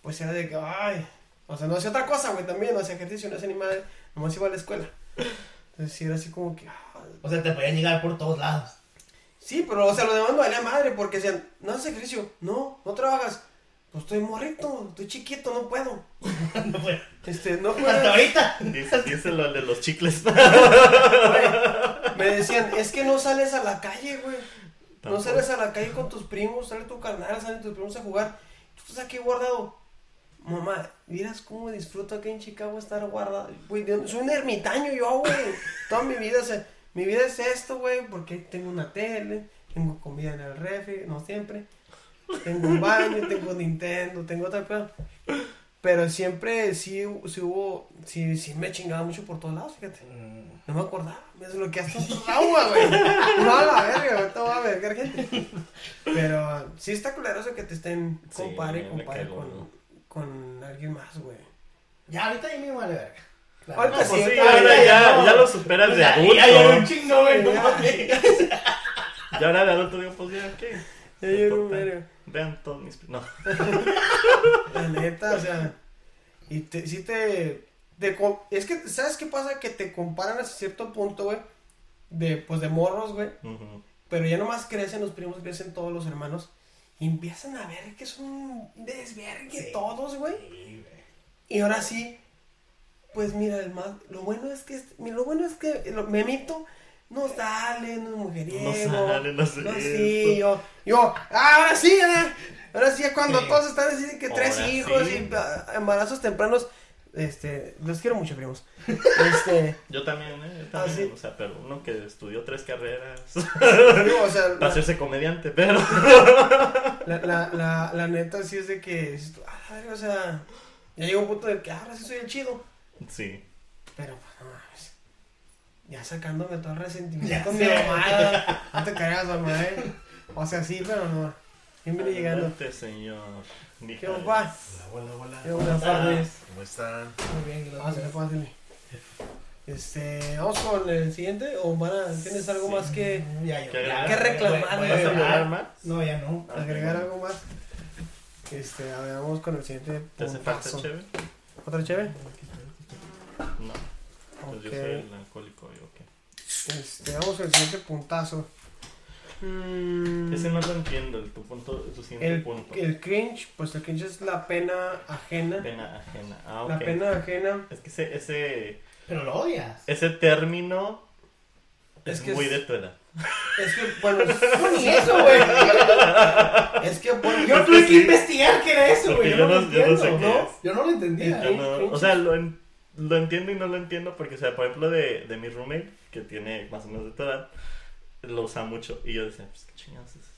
pues era de que, ay, o sea, no hacía otra cosa, güey, también, no hacía ejercicio, no hacía ni madre, nomás iba a la escuela. Entonces sí era así como que, ah, O sea, te podían llegar por todos lados. Sí, pero, o sea, lo demás me valía madre porque decían, no haces ejercicio, no, no trabajas. Pues estoy morrito, estoy chiquito, no puedo. <laughs> No fue. Este, no Hasta puedo. ahorita. Dice, díselo al de los chicles. <laughs> Me decían, es que no sales a la calle, güey. No sales a la calle con tus primos, sale tu carnal, salen tus primos a jugar. Tú estás aquí guardado. Mamá, miras cómo disfruto aquí en Chicago estar guardado. Güey, soy un ermitaño yo, güey. Toda mi vida, o sea, mi vida es esto, güey, porque tengo una tele, tengo comida en el refri, no siempre. Tengo un baño, <laughs> tengo Nintendo, tengo otra pedo. Pero siempre sí, sí hubo, sí, sí me chingaba mucho por todos lados, fíjate. No me acordaba, me desbloqueaste un trauma, güey. <laughs> No a la verga, te voy a vergar gente. Pero sí está culero eso que te estén Sí, compare y me compare con, con alguien más, güey. Ya, ahorita ya me vale verga. Claro. Ahorita pues sí, sí, ahora ya ya, no. ya lo superas de Ya, adulto. ya llevo un chingo, güey. no Ya. mames. Y ahora de adulto digo, pues ya, ¿qué? Ya importa. verga. Vean todos mis... No. <laughs> La neta, o sea. Y te, sí te, Es que, ¿sabes qué pasa? Que te comparan hasta cierto punto, güey. De, pues de morros, güey. Pero ya nomás crecen los primos, crecen todos los hermanos. Y empiezan a ver que son un desvergue Sí. todos, güey. Sí, güey. Y ahora sí, pues mira, el más, lo bueno es que, lo bueno es que lo, Memito no sale, no es mujeriego. No sale, no sé No, sí, yo, yo, ah, ahora sí, ¿eh? Ahora sí, cuando Sí. todos están diciendo que tres hijos sí. y ah, embarazos tempranos, este, los quiero mucho, primos. <laughs> Este, Yo también, ¿eh? Yo Ah, también. ¿sí? O sea, pero uno que estudió tres carreras <laughs> digo, o sea, para la, hacerse comediante, pero... <laughs> la, la, la, la neta sí es de que, tú, ah, verga, o sea, ya llega un punto de que ahora sí soy el chido. Sí. Pero, pues, no mames. Ya sacándome todo el resentimiento Ya con mi mamá. No te cargas, mamá, eh. O sea, sí, pero no. Siempre llegando. Adelante, señor. ¿Qué papá? Hola, hola, ¿Qué hola. buenas tardes? ¿Cómo están? Muy bien, gracias. Pásale, pásale. Este, vamos con el siguiente. ¿O van a, tienes algo Sí. más que Ya, yo- ¿Qué ya, ¿Qué reclamar, voy- voy más? No, ya no. Ah, agregar algo más? Este, a ver, vamos con el siguiente ¿Te hace falta chévere? ¿Otra chévere? No. Pues yo Ok. soy el alcohólico, yo qué. Este, vamos el siguiente puntazo. Mm, Ese no lo entiendo, el, tu punto, tu siguiente el, punto. el cringe, pues el cringe es la pena ajena. Pena ajena. Ah, La ok. pena ajena. Es que ese, ese, Pero lo odias. ese término es, Es que muy es- de tu edad. Es que, bueno, <laughs> No, ni eso, güey. es que, bueno, Yo Es tuve que que sí. investigar qué era eso, güey. yo Yo, no no- lo yo no sé. Yo no lo entendía. Yo no- cringe. o sea, lo, lo entiendo y no lo entiendo porque, o sea, por ejemplo, de, de mi roommate, que tiene más o menos de tu edad, lo usa mucho. Y yo decía, pues qué chingados es?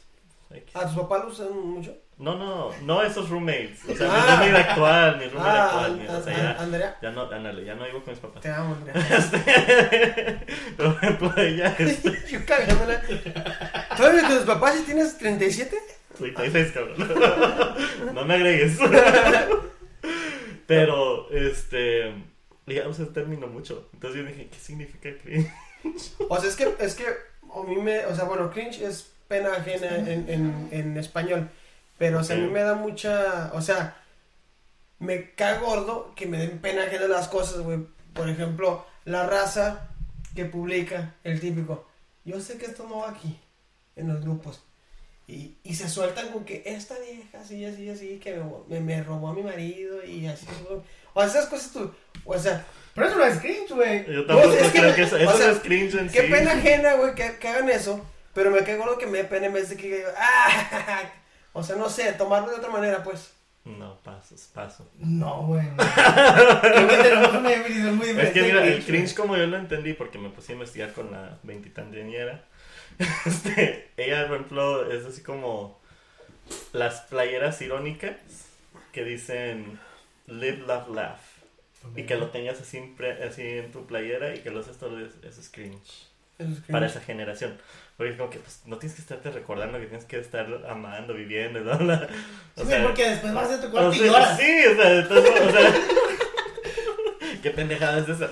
X. ¿A tus papás lo usan mucho? No, no, no esos roommates. O sea, mi Ah. roommate actual, mi roommate Ah, actual. mi- o An- sea, An- ya, Andrea, ya no, ándale, ya no vivo con mis papás. te amo, Andrea. <laughs> Por ejemplo, ella <laughs> es Yo cagándola. ¿Todavía con tus papás y tienes 37? 36, cabrón. <laughs> No me agregues. Pero, este. Usa el término mucho. Entonces yo dije, ¿qué significa cringe? <laughs> O sea, es que, es que a mí me, o sea, bueno, cringe es pena ajena en, en, en español, pero o sea, a mí me da mucha, o sea, me cae gordo que me den pena ajena las cosas, güey. Por ejemplo, la raza que publica, el típico, yo sé que esto no va aquí, en los grupos. Y, y se sueltan con que esta vieja, así, así, así, que me, me, me robó a mi marido y así. O sea, esas cosas tú, o sea, Pero eso no es cringe, güey. Yo tampoco es creo que eso, eso sea, no es cringe en Qué sí. pena ajena, güey, que, que hagan eso. Pero me cae gordo que me dé pena en vez de que ah, <laughs> o sea, no sé, tomarlo de otra manera, pues. No, pasos, paso. No, güey. <laughs> no. Es que mira, el cringe como yo lo entendí, porque me puse a investigar con la veintitanteñera. <laughs> Este, ella, por ejemplo, es así como las playeras irónicas que dicen live, love, laugh. Y que lo tengas así, así en tu playera y que lo haces todo eso, eso es cringe. Eso es cringe. Para esa generación. Porque es como que pues, no tienes que estarte recordando que tienes que estar amando, viviendo, bla, bla. Sí, güey, porque después vas a tu cuarto o y sea, lloras. Sí, o sea, entonces, o sea, <laughs> qué pendejada es esa.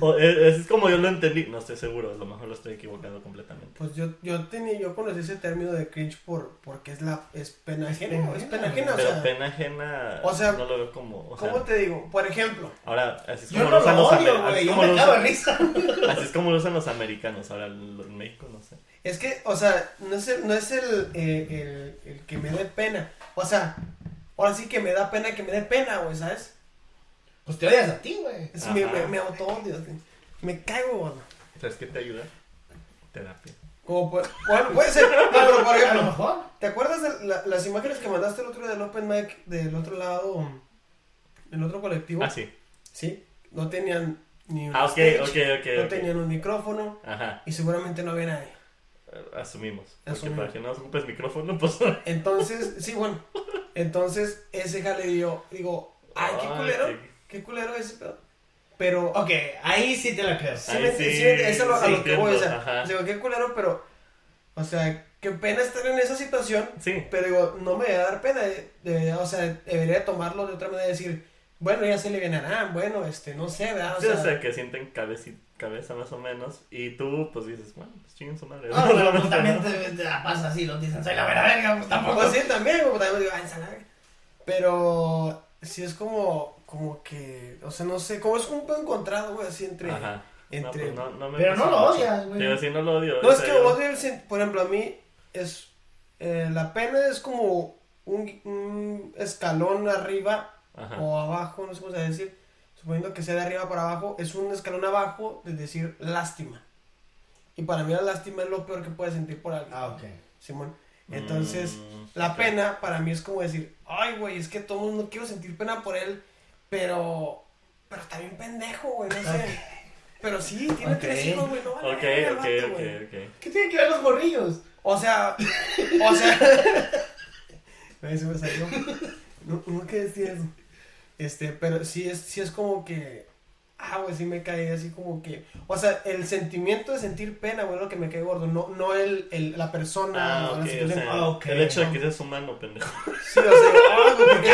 O, e- es, es como yo lo entendí, no estoy seguro, a lo mejor lo estoy equivocado completamente. Pues yo, yo tenía, yo conocí ese término de cringe por, porque es la, es pena ajena, es pena ajena, o Pero sea, pena ajena o sea, no lo veo como, o sea, ¿cómo te digo? Por ejemplo, ahora así es como lo usan lo los odio, amer- así es como lo usan- risa. <laughs> así es como lo usan los americanos, ahora en México no sé. es que, o sea, no es el, no es el, eh, el, el que me dé pena, o sea, ahora sí que me da pena que me dé pena, güey, ¿sabes? Pues te odias a ti, güey. Es me, me, me auto-odio, me caigo, güey. ¿Sabes qué te ayuda? Terapia. Como puede, bueno, puede ser, no, pero por A lo ejemplo, mejor. ¿te acuerdas de la- las imágenes que mandaste el otro día del Open Mic del otro lado, del otro colectivo? Ah, sí. Sí, no tenían ni un Ah, ok, stage, ok, ok. no tenían un micrófono Ajá. y seguramente no había nadie. Eh, Asumimos. Porque Asumimos. para que no ocupes micrófono, pues. <laughs> Entonces, sí, bueno, entonces ese jale dio, digo, ay, qué Ay, culero, qué- qué culero ese pedo. Pero, Ok, ahí sí te la creo. sí, me, sí, sí me- eso es lo- a sí lo que voy, o sea, ajá. digo, qué culero, pero, o sea, qué pena estar en esa situación, Sí. pero digo, no me debe dar pena, de- de- o sea, debería tomarlo de otra manera, decir, bueno, ya se le ganarán, bueno, este, no sé, ¿verdad? O Sí, sea, o sea, que sienten cabeci- cabeza más o menos. Y tú, pues dices, bueno, pues chinguen su madre. Ah, <laughs> pero pues también te, te la pasa así, lo dicen, soy la vera verga, pues tampoco. Pues sí, también, como también digo, ay, salada. Pero sí es como, como que, o sea, no sé, como es un pedo encontrado, güey, así entre... Ajá. entre- No, pues no, no me Pero no lo odias, güey. Digo, sí, no lo odio. No, es que yo- odio el por ejemplo, a mí es, eh, la pena es como un, un escalón arriba Ajá. o abajo, no sé cómo se va a decir, suponiendo que sea de arriba para abajo, es un escalón abajo de decir lástima. Y para mí la lástima es lo peor que puedes sentir por alguien, Ah, ok. Simón. Entonces... Mm, La pena para mí es como decir, ay, güey, es que todo el mundo quiero sentir pena por él, pero, pero está bien pendejo, güey, no sé. Pero sí, tiene tres hijos, güey, no vale Ok, ok, ok, ok. ¿Qué tienen que ver los morrillos? O sea, o sea, <laughs> se me salió. No, no que decir eso. Este, pero sí es, sí es como que, ah, güey, sí me cae así como que, o sea, el sentimiento de sentir pena, güey, es lo que me cae gordo, no, no el, el, la persona, Ah, la o sea, Ah, ok, el hecho de que seas humano, pendejo. Sí, o sea, <laughs> ah, güey, ¿por qué,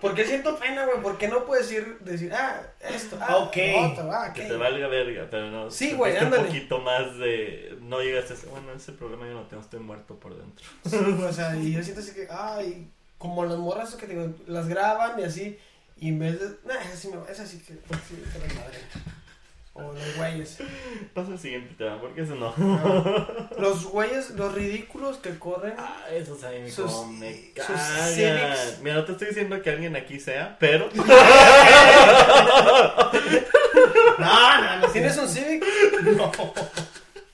¿por qué siento pena, güey? ¿Por qué no puedes ir, decir, ah, esto, ah, Ok. otro, ah, Que te valga verga, pero no. Sí, güey, ándale. un poquito más de. No llegaste a ese. Bueno, ese problema yo no tengo, estoy muerto por dentro. Sí, güey, o sea, y yo siento así que, ay, como las morras eso que te digo, las graban y así, y en vez de, nah, esa sí, me, esa sí que, pues, sí, la madre. O los güeyes. Pasa al siguiente tema, porque eso no. Los güeyes, los ridículos que corren. Ah, esos ahí Sus- como me sus. Mira, no te estoy diciendo que alguien aquí sea, pero. <laughs> No, no, no. ¿Tienes un Civic? No.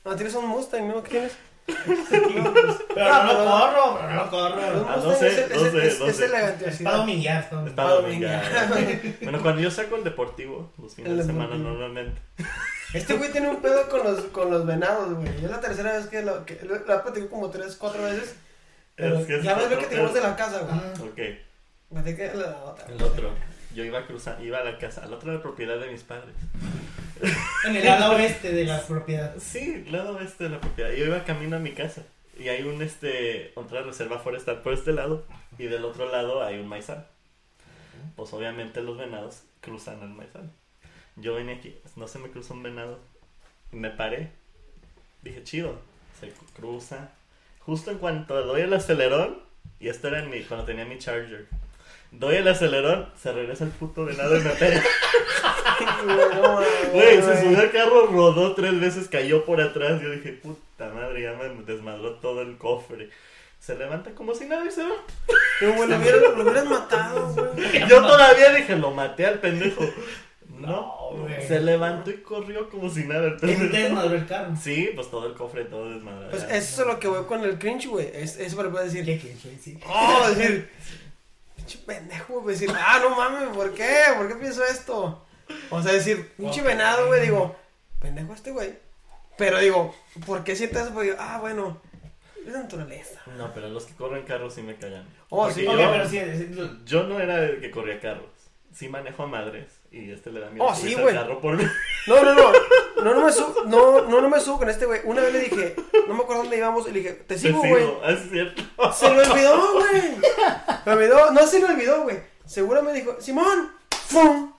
No, tienes un Mustang, ¿no? ¿Qué tienes? Pero no lo corro, pero no lo corro. Ah, no Mustang sé, es, no sé, es- no sé. elegante. Es así, para ¿no? domingar. ¿no? Está Para domingar. <laughs> Bueno, cuando yo saco el deportivo, los fines El de semana deportivo. normalmente. Este güey tiene un pedo con los, con los venados, güey. Es la tercera vez que lo, que lo, lo he platicado como tres, cuatro veces. Pero Es que es ya ves lo que tenemos de la casa, güey. Ah, Ok, la otra. el otro. Yo iba a cruzar, iba a la casa, al otro de la propiedad de mis padres. En el ala oeste de la propiedad. Sí, lado este de la propiedad. Yo iba camino a mi casa. Y hay un este otra reserva forestal por este lado. Y del otro lado hay un maizal. Pues obviamente los venados cruzan el maizal. Yo vine aquí, no se me cruzó un venado. Y me paré. Dije, chido. Se cruza. Justo en cuanto doy el acelerón. Y esto era en mi, cuando tenía mi charger. Doy el acelerón, se regresa el puto venado y me pega. <laughs> Güey, se subió al carro, rodó tres veces, cayó por atrás. Yo dije, puta madre, ya me desmadró todo el cofre. Se levanta como si nada y se va. Pero, güey, lo hubieras matado, güey. Yo todavía dije, lo maté al pendejo. No, No, güey. se levantó y corrió como si nada el ¿Quién te pendejo. desmadró el carro? Sí, pues todo el cofre, todo desmadrado. Pues eso es lo que voy con el cringe, güey. Es, eso me lo puedes decir. ¿Qué güey? Sí. Oh, decir. pinche pendejo, güey. Decir, ah, no mames, ¿por qué? ¿Por qué pienso esto? O sea, decir, pinche venado, güey, digo, pendejo este güey. Pero digo, ¿por qué sientes eso? Digo, ah, bueno, es naturaleza. No, pero los que corren carros sí me callan. Oh, Porque sí. Yo, pero sí, sí, lo- yo no era el que corría carros. Sí manejo a madres. Y este le da miedo Oh, sí, güey. carro por mí. No, no, no. <laughs> No, no me subo, no, no, no me subo con este güey. Una vez le dije, no me acuerdo dónde íbamos, y le dije, te sigo, güey. ah, es cierto. Se me olvidó, güey. Me olvidó, no se me olvidó, güey. Seguro me dijo, Simón, ¡fum!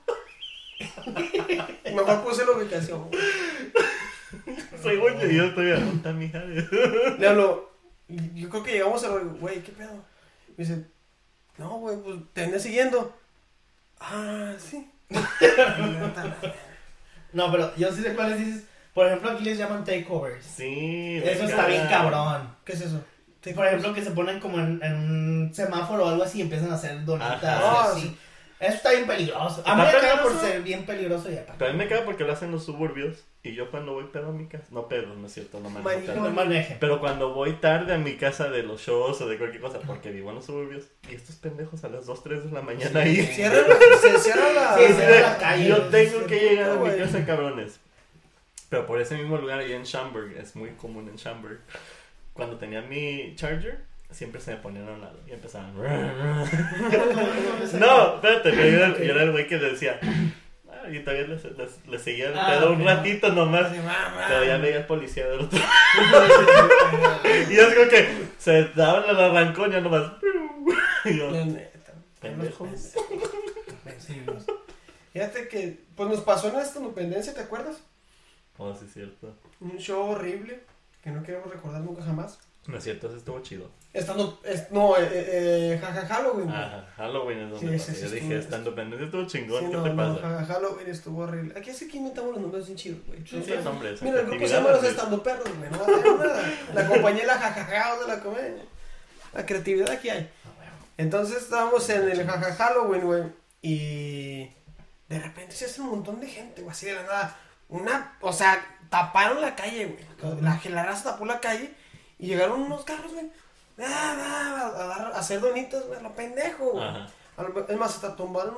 <laughs> Mejor puse la ubicación. güey. Según yo, estoy a puta mija. Le hablo, yo creo que llegamos a lo, güey, ¿qué pedo? Me dice, no, güey, pues te venía siguiendo. Ah, sí. <laughs> No, pero yo sí sé cuáles dices. Por ejemplo, aquí les llaman takeovers. Sí, Eso está bien cabrón. ¿Qué es eso? Por ejemplo, que se ponen como en, en un semáforo o algo así y empiezan a hacer donitas Ajá. y Ah, así. sí. Eso está bien peligroso. A mí me caga por ser bien peligroso y aparte. Pero a mí me caga porque lo hacen los suburbios. Y yo cuando voy pedo a mi casa. No pedo, no es cierto, no manejo tarde. No manejen. Pero cuando voy tarde a mi casa de los shows o de cualquier cosa, porque vivo en los suburbios, y estos pendejos a las 2, 3 de la mañana ahí. Cierra la, se cierra la. Sí, cierra la calle, Yo tengo que llegar a mi casa, cabrones. Pero por ese mismo lugar, ahí en Schaumburg, es muy común en Schaumburg. Cuando tenía mi charger, siempre se me ponían a un lado y empezaban. <laughs> no, espérate, pero yo era, yo era el güey que decía. "Ah", y todavía le, le- le seguía el Ah, pedo un ratito nomás. Pero ya veía el policía del otro. <laughs> y es como que se daban el arrancón ya nomás. y yo, La neta. pendejos. Fíjate que, pues nos pasó en esta independencia, ¿te acuerdas? Oh, sí, cierto. Un show horrible que no queremos recordar nunca jamás. No es cierto, eso estuvo chido. Estando, es, no, eh, eh, jaja Halloween. Ajá, Halloween es donde Sí, sí Yo dije, estando pendiente, estuvo chingón. ¿Qué no, te no, pasa? jaja Halloween estuvo horrible. Aquí es que inventamos los nombres bien chidos, güey. Sí, sí, nombres. Mira, el grupo se llama Los. Estando Perros, güey. No nada. La compañía la jajaja de la comedia. La creatividad aquí hay. Entonces estábamos en el jaja Halloween, güey. Y de repente se hace un montón de gente, güey. Así de la nada. Una, o sea, taparon la calle, güey. La, la raza tapó la calle. Y llegaron unos carros, güey. ah, ah, A, dar- a hacer donitas, güey. a Lo pendejo, güey. Es más, hasta tumbaron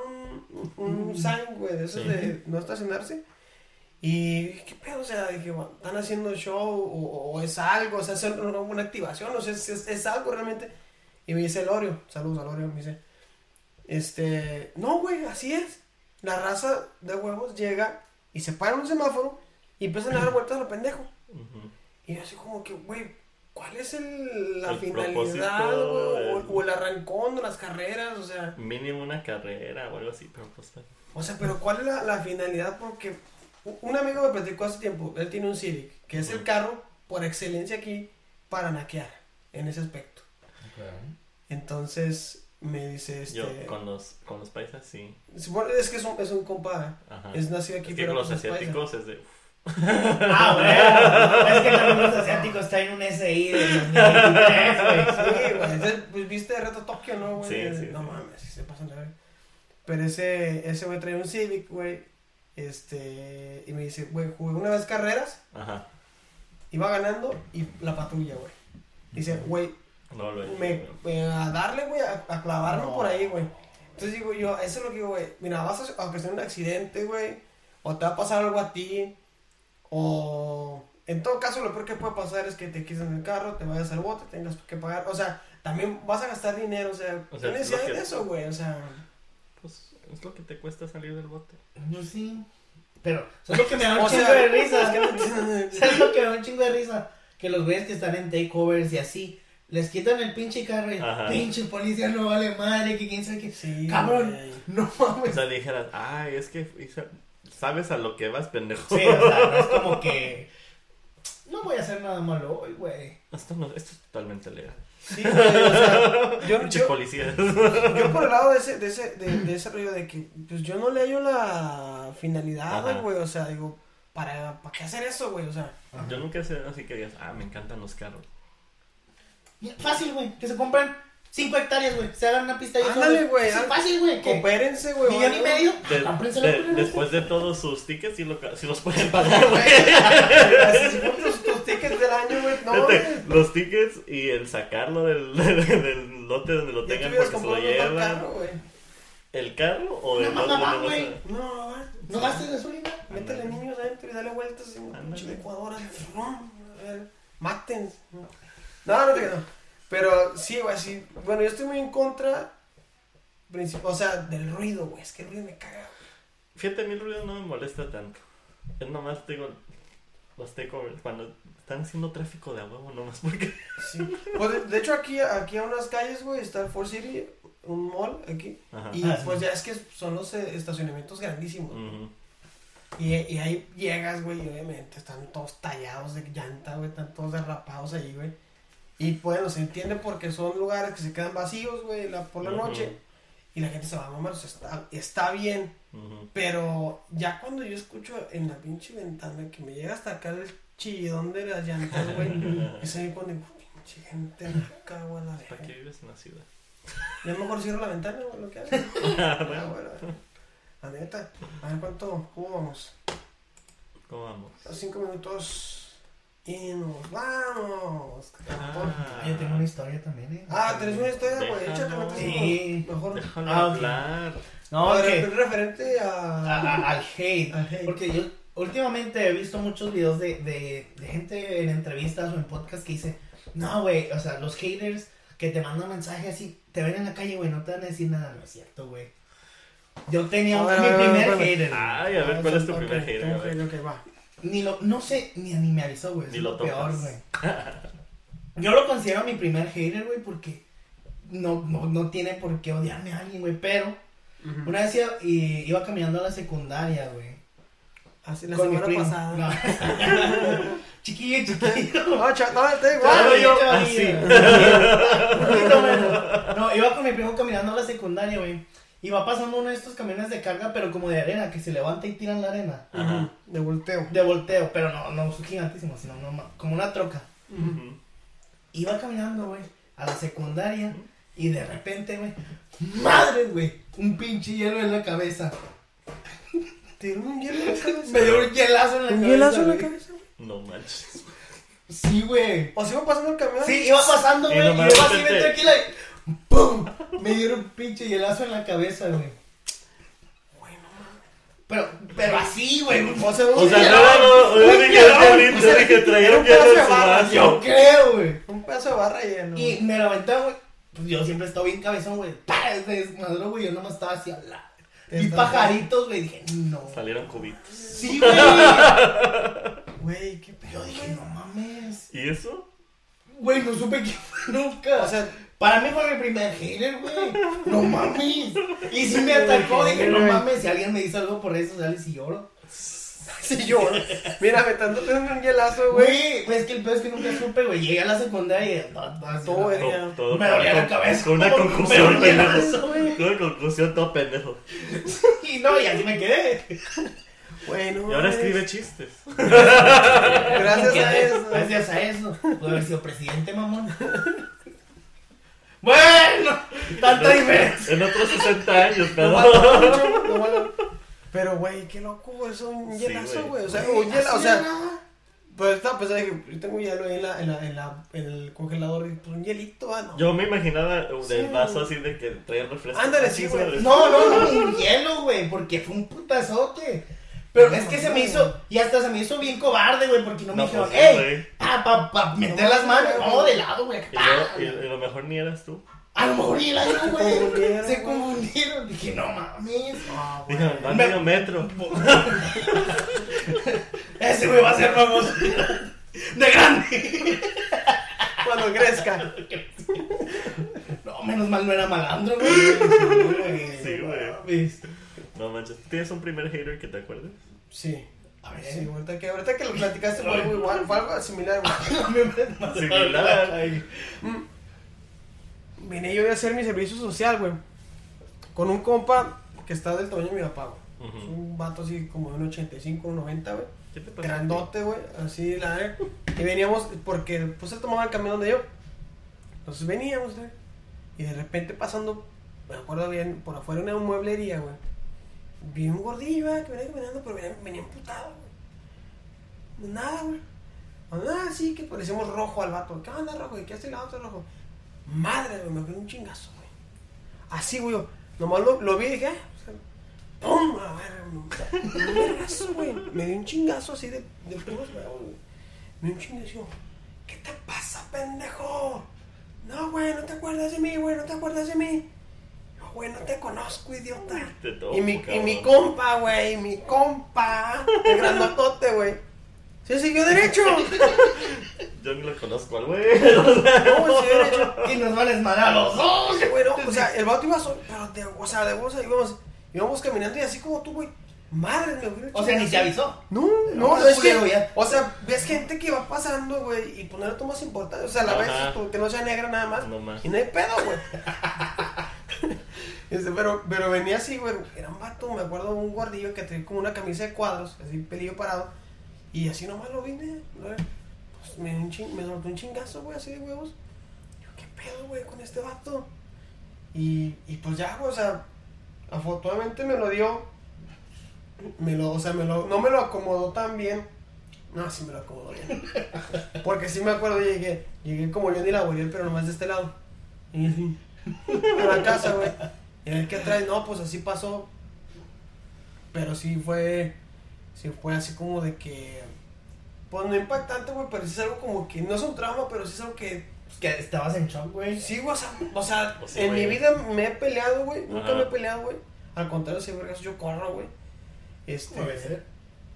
un, un sign, güey, de esos Sí. de no estacionarse. Y, ¿qué pedo? O sea, dije, bueno, ¿están haciendo show o, o es algo? O sea, es una, una activación, o sea, es, es- es algo realmente. Y me dice Lorio, saludos a Lorio, me dice, este, no, güey, así es. La raza de huevos llega y se para en un semáforo y empiezan a dar vueltas a lo pendejo. Y yo así como que, güey, ¿cuál es el, la El finalidad? O, el- o el arrancón de las carreras, o sea... Mínimo una carrera o algo así, pero pues. O sea, pero ¿cuál es la, la finalidad? Porque un amigo me platicó hace tiempo, él tiene un Civic, que es el carro por excelencia aquí para naquear en ese aspecto. Entonces me dice este... Yo con los, con los paisas sí. es bueno, es que es un, es un compa, Ajá. es nacido aquí, Es que pero con los paisa. asiáticos es de. Ah, bueno. Es que también los asiáticos traen un SI de 2023, güey. Sí, güey, pues viste Reto Tokio, ¿no, güey? Sí, sí, no sí. mames, se pasan de ver. Pero ese, ese güey trae un Civic, güey, este, y me dice, güey, jugué una vez carreras, Ajá. iba ganando y la patrulla, güey. Dice, güey, No lo he me, me- a darle, güey, a, a clavarme No. por ahí, güey. Entonces digo yo, eso es lo que digo, güey. Mira, vas a, a ocasionar un accidente, güey. O te va a pasar algo a ti. O en todo caso, lo peor que puede pasar es que te quiten el carro, te vayas al bote, tengas que pagar. O sea, también vas a gastar dinero. O sea, O sea, ¿qué es que- de eso, güey? O sea, Pues es lo que te cuesta salir del bote. Yo sí. Pero, ¿sabes lo que me da un o chingo sea, de risa? es no entiendo. <laughs> ¿Sabes lo que me da un chingo de risa? Que los güeyes que están en takeovers y así, les quitan el pinche carro y Ajá. pinche policía no vale madre, que quién sabe qué. Sí, Cabrón. güey. No O mames. sea, dijeras, ay, es que hice- sabes a lo que vas, pendejo. Sí, o sea, no es como <laughs> que. No voy a hacer nada malo hoy, güey. Esto, no, esto es totalmente legal. Sí, güey, o sea, <laughs> yo, Pinches yo, policías. yo por el lado de ese, de ese, de, de ese rollo de que, pues yo no le hallo la finalidad, Ajá. güey, o sea, digo, ¿para, ¿para qué hacer eso, güey? O sea, Yo nunca sé así que digas, ah, me encantan los carros. Fácil, güey. Que se compren 5 hectáreas, güey. Se hagan una pista y Ándale, güey, ah, fácil, güey. coopérense, güey. Millón y medio. De- de- después de todos sus tickets, sí los pueden pagar, güey. Si tus, tickets de del año, güey. No, los tickets y el sacarlo del, del lote donde lo tengan porque se lo llevan. ¿El carro o No, el no, otro no, donde güey. No, güey. ¿No gastes gasolina? Métele niños adentro y dale vueltas en un Ándale. pinche licuadora. No, a ver, Maten. No, no, no te no. Pero sí, güey, sí. Bueno, yo estoy muy en contra. O sea, del ruido, güey. Es que el ruido me caga, güey. Fíjate, a mí el ruido no me molesta tanto. Es nomás, te digo, los takeovers, cuando están haciendo tráfico de a huevo, nomás porque... <laughs> Sí. Pues de, de hecho, aquí, aquí a unas calles, güey, está el Ford City, un mall aquí. Ajá. Y Ah, sí. pues ya es que son los eh, estacionamientos grandísimos. Ujú. Y, y ahí llegas, güey, y obviamente están todos tallados de llanta, güey, están todos derrapados ahí, güey. Y bueno, se entiende porque son lugares que se quedan vacíos, güey, la, por la Ujú. noche. Y la gente se va a mamar, o sea, está, está bien. Ujú. Pero ya cuando yo escucho en la pinche ventana que me llega hasta acá el chillón de las llantas, güey. <laughs> es ahí cuando digo, pinche gente, me cago en la ¿Para qué vives en la ciudad? Ya mejor cierro la ventana, güey, lo que hago. <laughs> Ah, bueno. La neta. A ver cuánto, ¿cómo vamos? ¿Cómo vamos? A cinco minutos. Y nos vamos. Ah. Yo tengo una historia también, eh. Ah, tenés una historia, güey. Déjalo. Échate, Sí. Mejor. Déjalo Ah, hablar. No, es referente a- a. a- al hate. <laughs> Al hate. Porque yo últimamente he visto muchos videos de, de, de gente en entrevistas o en podcast que dice, no, güey, o sea, los haters que te mandan mensajes así, te ven en la calle, güey, no te van a decir nada, no es cierto, güey. Yo tenía un- ver, mi ver, primer hater. Ay, a ver, ¿cuál es tu primer hater? tengo A ver. hater, ok, va. Ni lo, no sé, ni, ni me avisó, güey. Ni es lo peor, güey. <laughs> Yo lo considero mi primer hater, güey, porque no, no, no tiene por qué odiarme a alguien, güey, pero una vez iba, y- iba caminando a la secundaria, güey. Así la con mi semana primo. pasada. No. <laughs> chiquillo, chiquillo. No, cha- no, está Claro, igual. yo- así. Menos. <laughs> No, iba con mi primo caminando a la secundaria, güey. Y va pasando uno de estos camiones de carga, pero como de arena, que se levanta y tiran la arena. Ujú, De volteo. De volteo, pero no, no gigantísimo, sino no, como una troca. Ujú. Iba caminando, güey, a la secundaria y de repente, güey, madre, güey, un pinche hielo en la cabeza. Te dio un hielo en la <laughs> cabeza. Me dio un hielazo en la ¿Un cabeza. hielazo en la güey. cabeza? No manches. Sí, güey. O se iba pasando el camión. Sí, iba pasando, güey, y, nomás iba así bien tranquila y ¡pum! Me dieron un pinche hielazo en la cabeza, güey. Pero, pero así, güey. O sea, un O sea, no, no, no, yo Un dije, de barra. Yo creo, güey. Un pedazo de barra lleno. Y me la aventé, güey. Pues yo siempre he estado bien cabezón, güey. Desmadró, güey. Yo nomás estaba así a la. Y estaba- pajaritos, güey. Dije, no. Salieron cubitos. Sí, güey. <laughs> Güey, qué pedo. Yo dije, no mames. ¿Y eso? Güey, no supe quién fue nunca. O sea, Para mí fue mi primer hater, güey. No mames. Y si me <laughs> atacó, dije, no mames. Si alguien me dice algo por redes sociales y lloro. <laughs> si yo. Mira, me están dando un hielazo, güey. Güey, pues es que el peor es que nunca supe, güey. Llegué a la secundaria y. No, no, Todo Me dolía la cabeza. Con una conclusión, pendejo. Con una conclusión, todo pendejo. <laughs> Y no, y así me quedé. Bueno. Y ahora escribe chistes. Gracias a eso. Gracias a eso. Pude haber sido presidente, mamón. Bueno, tanta diferencia. En otros 60 años, No pero. güey, qué loco, güey. Eso un hielazo, güey. O sea, un hielo, o sea. Pues estaba pensando, dije, yo tengo hielo ahí en, la, en, la, en, la, en el congelador. Y pues un hielito, ah, no. Yo me imaginaba del Sí. vaso así de que traía refresco. Ándale, sí, güey. No, no, no, <laughs> un hielo, güey, porque fue un putazote. Pero No, es que se no. me hizo, y hasta se me hizo bien cobarde, güey, porque no me No, dijeron, pues, ey, ah, pa, pa, meter No, las manos, no, de lado, güey. Y, lo mejor ni eras tú. A lo mejor aire, güey. Se confundieron. Dije, no mames. Güey. Dijeron, Me- medio metro. <laughs> Ese güey va a ser famoso. De grande. Cuando crezca. No, menos mal no era malandro, güey. Sí, güey. No manches. ¿Tienes un primer hater que te acuerdes? Sí. A ver, Sí, ahorita que, ahorita que lo platicaste fue algo igual, fue algo similar, güey. <laughs> <laughs> Similar. Ay. Vine yo a hacer mi servicio social, güey. Con un compa que está del tamaño de mi papá, güey. Es. Un vato así como de un 85, un 90, güey. ¿Qué te pasó? Grandote, güey. Así, la verdad. Y veníamos, porque pues él tomaba el camión de yo. Entonces veníamos, güey. Y de repente pasando, me acuerdo bien, por afuera una mueblería, güey. Vi un gordillo, que venía caminando, pero venía, venía emputado, güey. Nada, güey. Ah, sí, que parecemos rojo al vato. ¿Qué onda, rojo? ¿Y qué hace el vato rojo? Madre, me dio un chingazo, güey. Así, güey. Nomás lo, vi y dije, ah, ¡pum! A ver, un güey. Me dio un chingazo así de, de huevos, güey. Me dio un chingazo. ¿Qué te pasa, pendejo? No, güey, no te acuerdas de mí, güey, no te acuerdas de mí. No, güey, no te conozco, idiota. Te toco, Y mi, y mi compa, güey, mi compa, el grandotote, güey. Se siguió derecho. <laughs> Yo ni lo conozco al güey. <laughs> No, se siguió derecho. Y nos van a esmarar a los dos. Güey, no, o sea, el vato iba solo, pero de, o sea, de bolsa íbamos, íbamos caminando y así como tú, güey. Madre, me hubiera O sea, ni te avisó. No, No, no, es que, ya. o sea, ves gente que va pasando, güey, y poner tomas importantes, o sea, la ves Ajá. que no sea negra nada más, No más. y no hay pedo, güey. <laughs> Este, pero, pero venía así, güey, era un vato, me acuerdo, un gordillo que tenía como una camisa de cuadros, así pelillo parado, y así nomás lo vine, güey, pues me, un ching- me soltó un chingazo, güey, así de huevos. Yo, ¿qué pedo, güey, con este vato? Y, y pues ya, güey, o sea, afortunadamente me lo dio, me lo, o sea, me lo, no me lo acomodó tan bien. No, sí me lo acomodó bien. <laughs> Porque sí me acuerdo, llegué, llegué como yo ni la Gabriel, pero nomás de este lado. Y así, a la casa, güey. Y el que trae, no, pues así pasó. Pero sí fue, sí fue así como de que, pues no impactante, güey, pero sí es algo como que, no es un trauma, pero sí es algo que Pues que estabas en shock, güey. Sí, güey, o sea, o sea Pues sí, en güey. mi vida me he peleado, güey. Nunca Ajá. me he peleado, güey. Al contrario, si vergas yo corro, güey. Este, Puede ser.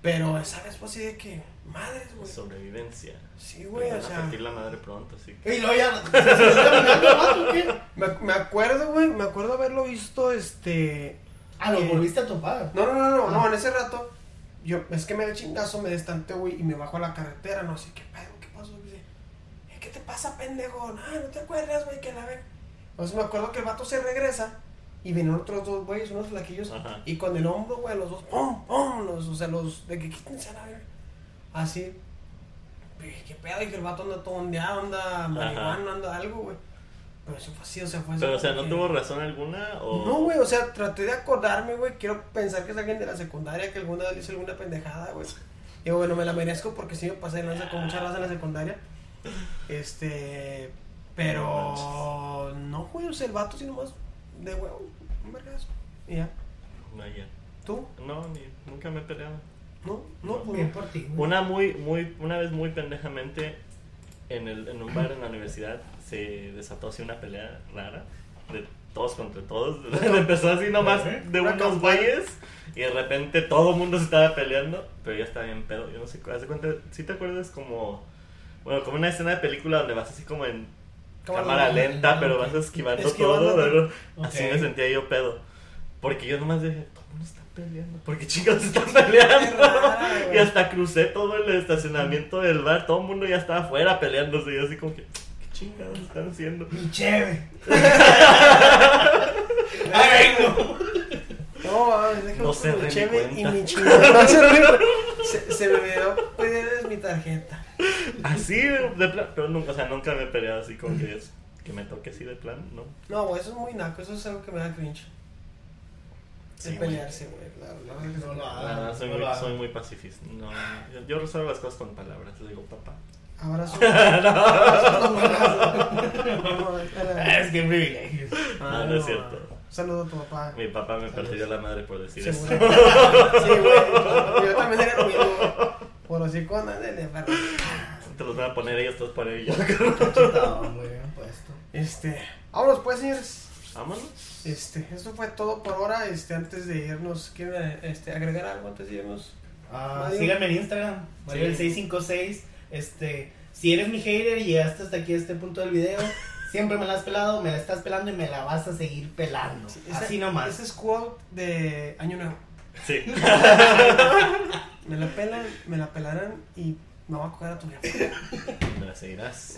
pero esa vez fue así de que, madres, güey. Sobrevivencia. Sí, güey, o sea, partir la madre pronto, así que. Y luego ya. <laughs> ¿Se qué? me, me acuerdo, güey, me acuerdo haberlo visto, este... Ah, lo Eh, volviste a topar. No, no, no, no, Ah. no, en ese rato, yo, es que me da chingazo, me destante, güey, y me bajo a la carretera, no sé qué pedo, qué pasó, dice, "Eh, ¿qué te pasa, pendejo? No, no te acuerdas, güey, que la ven. Entonces me acuerdo que el vato se regresa, y vienen otros dos güeyes, unos flaquillos, Ajá. y con el hombro, güey, los dos, pum, pum, los, o sea, los, de que quítense a la verga. Así, "Güey, qué pedo, y que el vato anda todo ondeado, anda marihuana, anda algo, güey. Pero eso fue así, o sea, fue así Pero, o sea, ¿no que- tuvo razón alguna? O... no, güey, o sea, traté de acordarme, güey. Quiero pensar que es alguien de la secundaria que alguna vez hizo alguna pendejada, güey. Digo, bueno, me la merezco porque sí me pasé de lanza con mucha raza en la secundaria. Este. Pero. No, güey, o sea, el vato, sino más de huevo. Un vergazo. Y ya. No, ya. ¿Tú? No, ni, nunca me he peleado. ¿No? No, pues. Bien no. por ti. Una muy, muy, una vez muy pendejamente en, el, en un bar en la universidad se desató así una pelea rara de todos contra todos. <laughs> Empezó así nomás de Una unos güeyes y de repente todo el mundo se estaba peleando, pero ya estaba bien pedo. Yo no sé, haz de cuenta, si te acuerdas como, bueno, como una escena de película donde vas así como en Cámara lenta, pero vas esquivando, Esquivando, todo. ¿no? ¿no? Así me sentía yo pedo. Porque yo nomás dije, peleando. ¿Por qué chicos están peleando? <laughs> güey. y hasta crucé todo el estacionamiento del bar. Todo el mundo ya estaba afuera peleándose. Y yo así como que, ¿qué chingados están haciendo? Mi cheve. Ay, vengo. No, mames, déjame No se con mi cheve y mi chingada. <laughs> No se ríe. Se, se me olvidó pedirles mi tarjeta. Así, de plan. Pero nunca, o sea, nunca me he peleado así como que, es- que me toque así de plan, ¿no? No, eso es muy naco. Eso es algo que me da cringe. Sí, el güey. pelearse, güey. Sí. No. La verdad, soy, no muy, soy muy pacifista. No, yo, yo resuelvo las cosas con palabras. Le digo, papá. Abrazo. Es que privilegios. Ah, No, no es cierto. Saludo a tu papá. Mi papá me partiría la madre por decir eso. Seguro. Sí, güey. Yo también era lo mismo. güey. Por así con ándale, perro. Te los van a poner ellos, todos por ellos. Cachetado, muy bien puesto. Este. Vámonos pues, señores. Vámonos. Este, esto fue todo por ahora. Este, antes de irnos, ¿quieren este, agregar algo antes de irnos? Ah, síganme en Instagram, Mario Sí. el 656. Este, si eres mi hater y llegaste hasta aquí a este punto del video, siempre me la has pelado, me la estás pelando y me la vas a seguir pelando. Sí, ese- Así nomás. Ese es quote de Año Nuevo. Sí. <laughs> Me la pelan, me la pelarán y me voy a coger a tu vieja. Me la seguirás.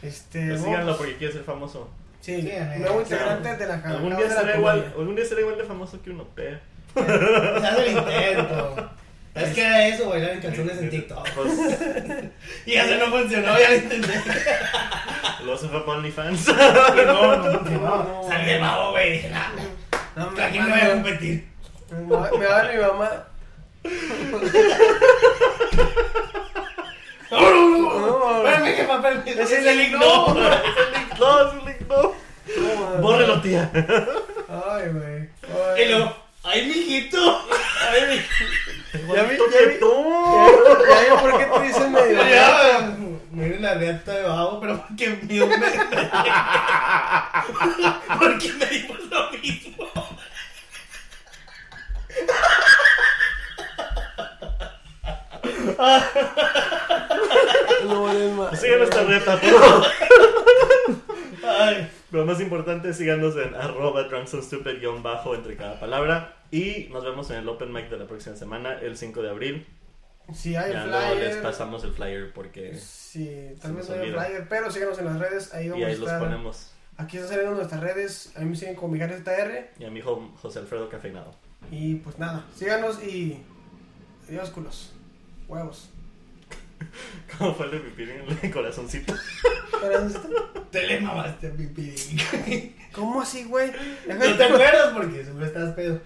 Este. Pues síganlo porque quiere ser famoso. Sí, Sí, eh, nuevo integrante de la Algún día, de la será igual, algún día será igual de famoso que uno, pero... Se hace el intento. <laughs> Es que era eso, bailar en canciones en TikTok. Pues, <laughs> Y eso no funcionó, ya lo intenté. <laughs> luego se fue para OnlyFans. No, no. No, no. Salí de babo, güey. Dije, No, aquí no voy a competir. Me va a mi mamá. No, Espérame, jefa, espérame. Es el link, no. No, es el link, no. no, Bórrelo, tía. Ay, güey. Ay. Y luego, ¡ay, mijito! ¡Ay, mijito! Ya vi, ya vi. Ya, ya, ¿por qué te dicen medio? Ya, miren la neta de babo, pero porque mío me. <laughs> porque me dimos lo mismo. No vales más. Sigan esta reta, Ay, Lo más importante, síganos en arroba drunksandstupid guion bajo entre cada palabra. Y nos vemos en el Open Mic de la próxima semana, el 5 de abril. Si hay Ya luego les flyer. pasamos el flyer porque... Sí, no hay olvida. flyer, pero síganos en las redes. Ahí vamos Y ahí a los estar. ponemos. Aquí están saliendo nuestras redes. A mí me siguen como Mijares TR. Y a mi hijo José Alfredo Cafeinado. Y pues nada, síganos y. Adiós, culos. Huevos. <laughs> ¿Cómo fue el de pipí en el corazoncito? Pero, <laughs> te le mamaste, pipi. ¿Cómo así, güey? ¿No te acuerdas? Porque siempre estás pedo.